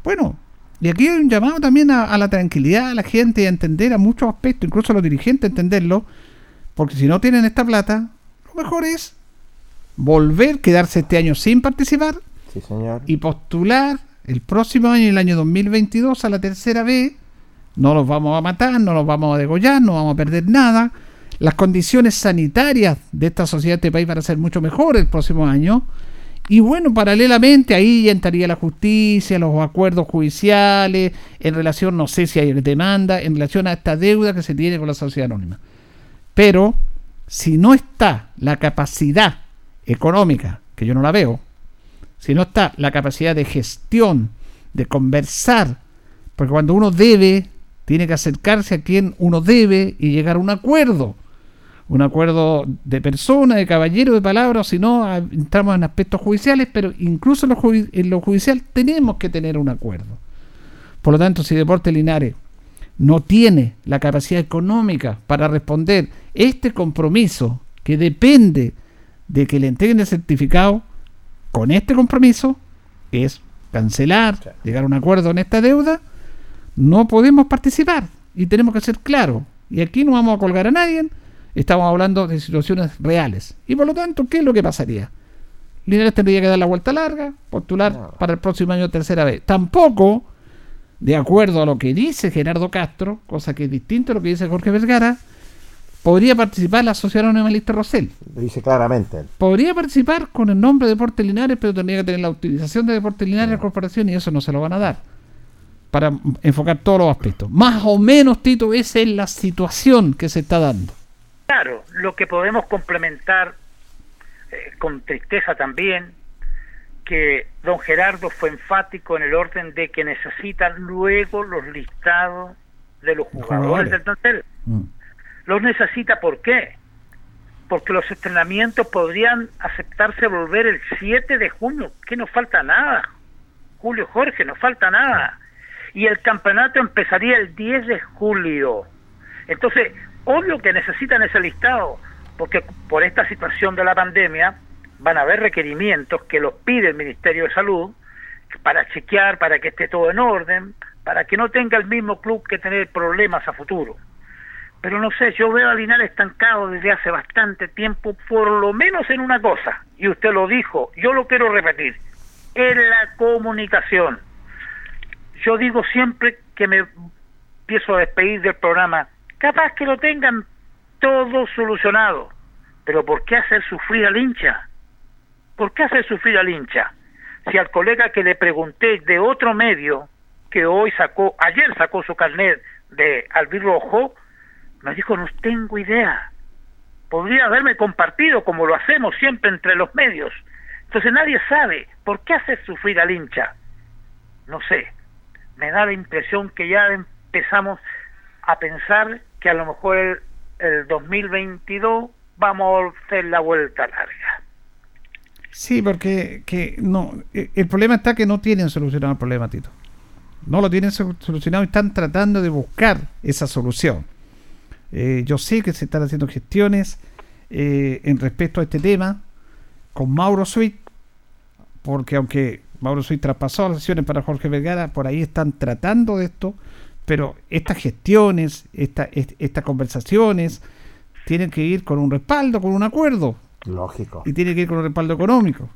bueno, y aquí hay un llamado también a, a la tranquilidad a la gente y a entender a muchos aspectos, incluso a los dirigentes entenderlo, porque si no tienen esta plata, lo mejor es volver, quedarse este año sin participar Sí, señor. y postular el próximo año, el año 2022, a la tercera vez. No los vamos a matar, no los vamos a degollar, no vamos a perder nada. Las condiciones sanitarias de esta sociedad, de este país, van a ser mucho mejores el próximo año. Y bueno, paralelamente ahí ya entraría la justicia, los acuerdos judiciales, en relación, no sé si hay demanda, en relación a esta deuda que se tiene con la sociedad anónima. Pero si no está la capacidad económica, que yo no la veo, si no está la capacidad de gestión, de conversar, porque cuando uno debe, tiene que acercarse a quien uno debe y llegar a un acuerdo. Un acuerdo de persona, de caballero, de palabra, si no entramos en aspectos judiciales, pero incluso en lo, en lo judicial tenemos que tener un acuerdo. Por lo tanto, si Deporte Linares no tiene la capacidad económica para responder este compromiso que depende de que le entreguen el certificado, con este compromiso, que es cancelar, llegar a un acuerdo en esta deuda, no podemos participar y tenemos que ser claros. Y aquí no vamos a colgar a nadie, estamos hablando de situaciones reales. Y por lo tanto, ¿qué es lo que pasaría? Linares tendría que dar la vuelta larga, postular para el próximo año tercera vez. Tampoco, de acuerdo a lo que dice Gerardo Castro, cosa que es distinto a lo que dice Jorge Vergara, podría participar la Sociedad Anónima Lista Rosell. Lo dice claramente. Podría participar con el nombre de Deportes Linares, pero tendría que tener la utilización de Deportes Linares en la corporación y eso no se lo van a dar. Para mm, enfocar todos los aspectos. Más o menos, Tito, esa es la situación que se está dando. Claro, lo que podemos complementar eh, con tristeza también, que don Gerardo fue enfático en el orden de que necesitan luego los listados de los jugadores del plantel. Los necesita, ¿por qué? Porque los entrenamientos podrían aceptarse volver el 7 de junio, que no falta nada. Julio Jorge, no falta nada. Y el campeonato empezaría el 10 de julio. Entonces, obvio que necesitan ese listado, porque por esta situación de la pandemia van a haber requerimientos que los pide el Ministerio de Salud para chequear, para que esté todo en orden, para que no tenga el mismo club que tener problemas a futuro. Pero no sé, yo veo a Linares estancado desde hace bastante tiempo, por lo menos en una cosa, y usted lo dijo, yo lo quiero repetir, en la comunicación. Yo digo siempre que me empiezo a despedir del programa, capaz que lo tengan todo solucionado, pero ¿por qué hacer sufrir al hincha? ¿Por qué hacer sufrir al hincha? Si al colega que le pregunté de otro medio, que hoy sacó, ayer sacó su carnet de albirrojo, me dijo, no tengo idea. Podría haberme compartido como lo hacemos siempre entre los medios. Entonces nadie sabe por qué hacer sufrir al hincha. No sé, me da la impresión que ya empezamos a pensar que a lo mejor el, el 2022 vamos a hacer la vuelta larga. Sí, porque que no, eh, el problema está que no tienen solucionado el problema, Tito. No lo tienen so- solucionado y están tratando de buscar esa solución. Eh, yo sé que se están haciendo gestiones eh, en respecto a este tema con Mauro Sweet, porque aunque Mauro Sweet traspasó las sesiones para Jorge Vergara, por ahí están tratando de esto, pero estas gestiones, esta- est- estas conversaciones, tienen que ir con un respaldo, con un acuerdo Lógico. y tiene que ir con un respaldo económico.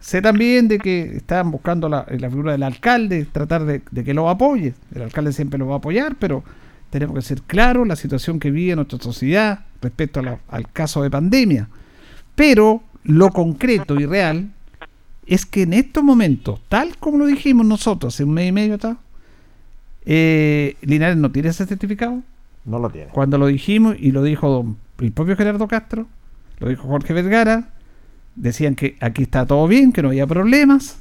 Sé también de que están buscando la, la figura del alcalde, tratar de, de que lo apoye. El alcalde siempre lo va a apoyar, pero tenemos que ser claros la situación que vive nuestra sociedad respecto a la- al caso de pandemia. Pero lo concreto y real es que en estos momentos, tal como lo dijimos nosotros hace un mes y medio atrás, eh, Linares no tiene ese certificado. No lo tiene. Cuando lo dijimos, y lo dijo don- el propio Gerardo Castro, lo dijo Jorge Vergara, decían que aquí está todo bien, que no había problemas,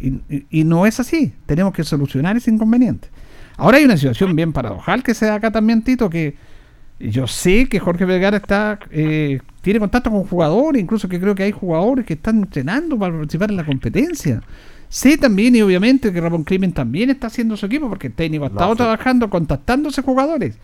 y, y- y no es así. Tenemos que solucionar ese inconveniente. Ahora hay una situación bien paradojal que se da acá también, Tito, que Yo sé que Jorge Vergara está eh, tiene contacto con jugadores, incluso que creo que hay jugadores que están entrenando para participar en la competencia. Sé también, y obviamente, que Ramón Crimen también está haciendo su equipo, porque el técnico ha estado trabajando, contactándose jugadores.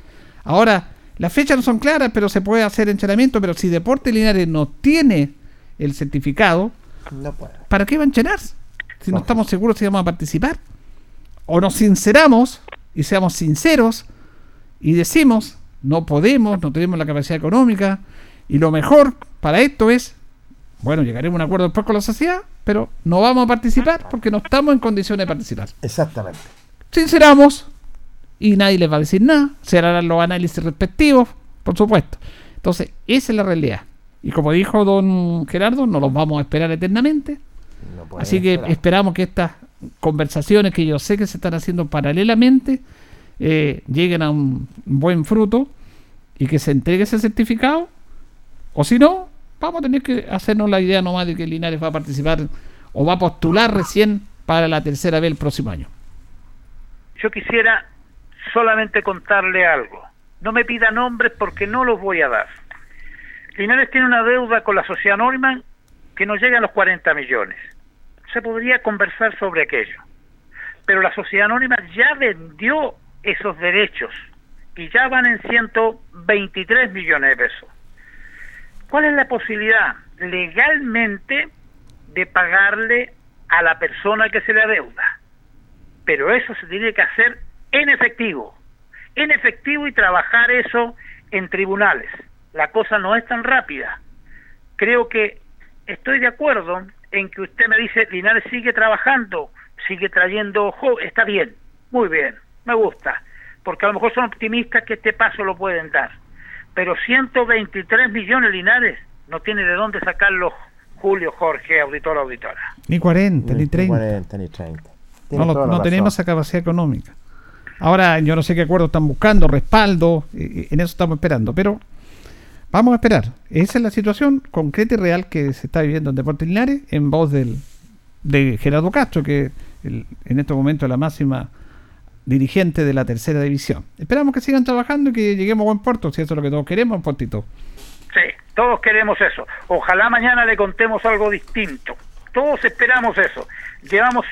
Ahora, las fechas no son claras, pero se puede hacer entrenamiento, pero si Deporte Linares no tiene el certificado, No puede. ¿para qué va a entrenarse? Si no estamos seguros si vamos a participar. O nos sinceramos y seamos sinceros y decimos, no podemos, no tenemos la capacidad económica y lo mejor para esto es, bueno, llegaremos a un acuerdo después con la sociedad, pero no vamos a participar porque no estamos en condiciones de participar. Exactamente. Sinceramos y nadie les va a decir nada, se harán los análisis respectivos, por supuesto. Entonces, esa es la realidad. Y como dijo don Gerardo, no los vamos a esperar eternamente. No Así que esperar. esperamos que estas conversaciones que yo sé que se están haciendo paralelamente eh, lleguen a un buen fruto y que se entregue ese certificado. O si no, vamos a tener que hacernos la idea nomás de que Linares va a participar o va a postular recién para la tercera vez el próximo año. Yo quisiera solamente contarle algo. No me pida nombres porque no los voy a dar. Linares tiene una deuda con la sociedad Norman que no llega a los 40 millones. Se podría conversar sobre aquello. Pero la sociedad anónima ya vendió esos derechos y ya van en 123 millones de pesos. ¿Cuál es la posibilidad legalmente de pagarle a la persona que se le adeuda? Pero eso se tiene que hacer en efectivo, en efectivo y trabajar eso en tribunales. La cosa no es tan rápida. Creo que estoy de acuerdo en que usted me dice, Linares sigue trabajando, sigue trayendo, jo- está bien, muy bien, me gusta, porque a lo mejor son optimistas que este paso lo pueden dar. Pero 123 millones Linares no tiene de dónde sacarlos Julio, Jorge, auditor, auditora. Ni 40, ni 30. 40, ni 30. No, Tienes tenemos esa capacidad económica. Ahora, yo no sé qué acuerdo están buscando, respaldo, y- y en eso estamos esperando, pero vamos a esperar. Esa es la situación concreta y real que se está viviendo en Deportes Linares en voz del, de Gerardo Castro, que el- en estos momentos es la máxima dirigente de la tercera división. Esperamos que sigan trabajando y que lleguemos a buen puerto, si eso es lo que todos queremos, puertito. Sí, todos queremos eso. Ojalá mañana le contemos algo distinto. Todos esperamos eso. Llevamos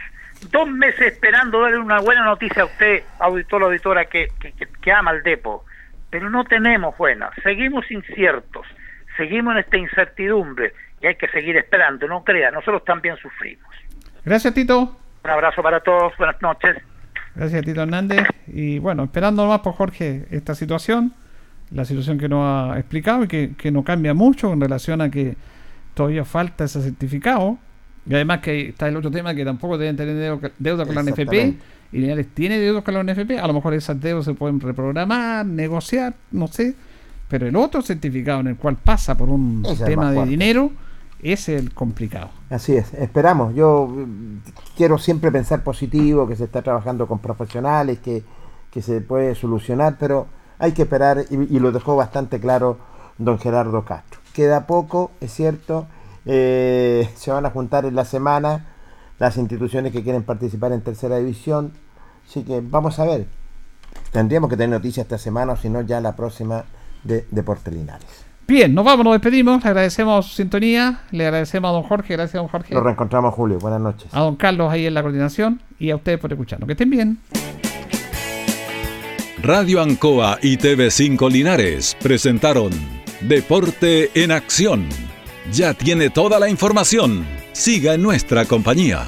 dos meses esperando darle una buena noticia a usted, auditor, auditora, que, que, ama el depo. Pero no tenemos buenas. Seguimos inciertos. Seguimos en esta incertidumbre. Y hay que seguir esperando. No crea, nosotros también sufrimos. Gracias, Tito. Un abrazo para todos. Buenas noches. Gracias, Tito Hernández. Y bueno, esperando más por Jorge esta situación, la situación que nos ha explicado y que, que no cambia mucho en relación a que todavía falta ese certificado. Y además que está el otro tema que tampoco deben tener deuda, con la NFP. Y Linares tiene deudas con la NFP. A lo mejor esas deudas se pueden reprogramar, negociar, no sé. Pero el otro certificado en el cual pasa por un Ese es el tema de dinero, es el complicado. Así es, esperamos. Yo mm, quiero siempre pensar positivo, que se está trabajando con profesionales, que, que se puede solucionar, pero hay que esperar y, y lo dejó bastante claro don Gerardo Castro. Queda poco, es cierto, eh, <laughs> se van a juntar en la semana las instituciones que quieren participar en tercera división, así que vamos a ver. Tendríamos que tener noticias esta semana o si no ya la próxima de Deportes Linares. Bien, nos vamos, nos despedimos. Le agradecemos su sintonía. Le agradecemos a don Jorge. Gracias, don Jorge. Nos reencontramos Julio, buenas noches. a don Carlos ahí en la coordinación y a ustedes por escucharnos. Que estén bien. Radio Ancoa y TV5 Linares presentaron Deporte en Acción. Ya tiene toda la información. Siga en nuestra compañía.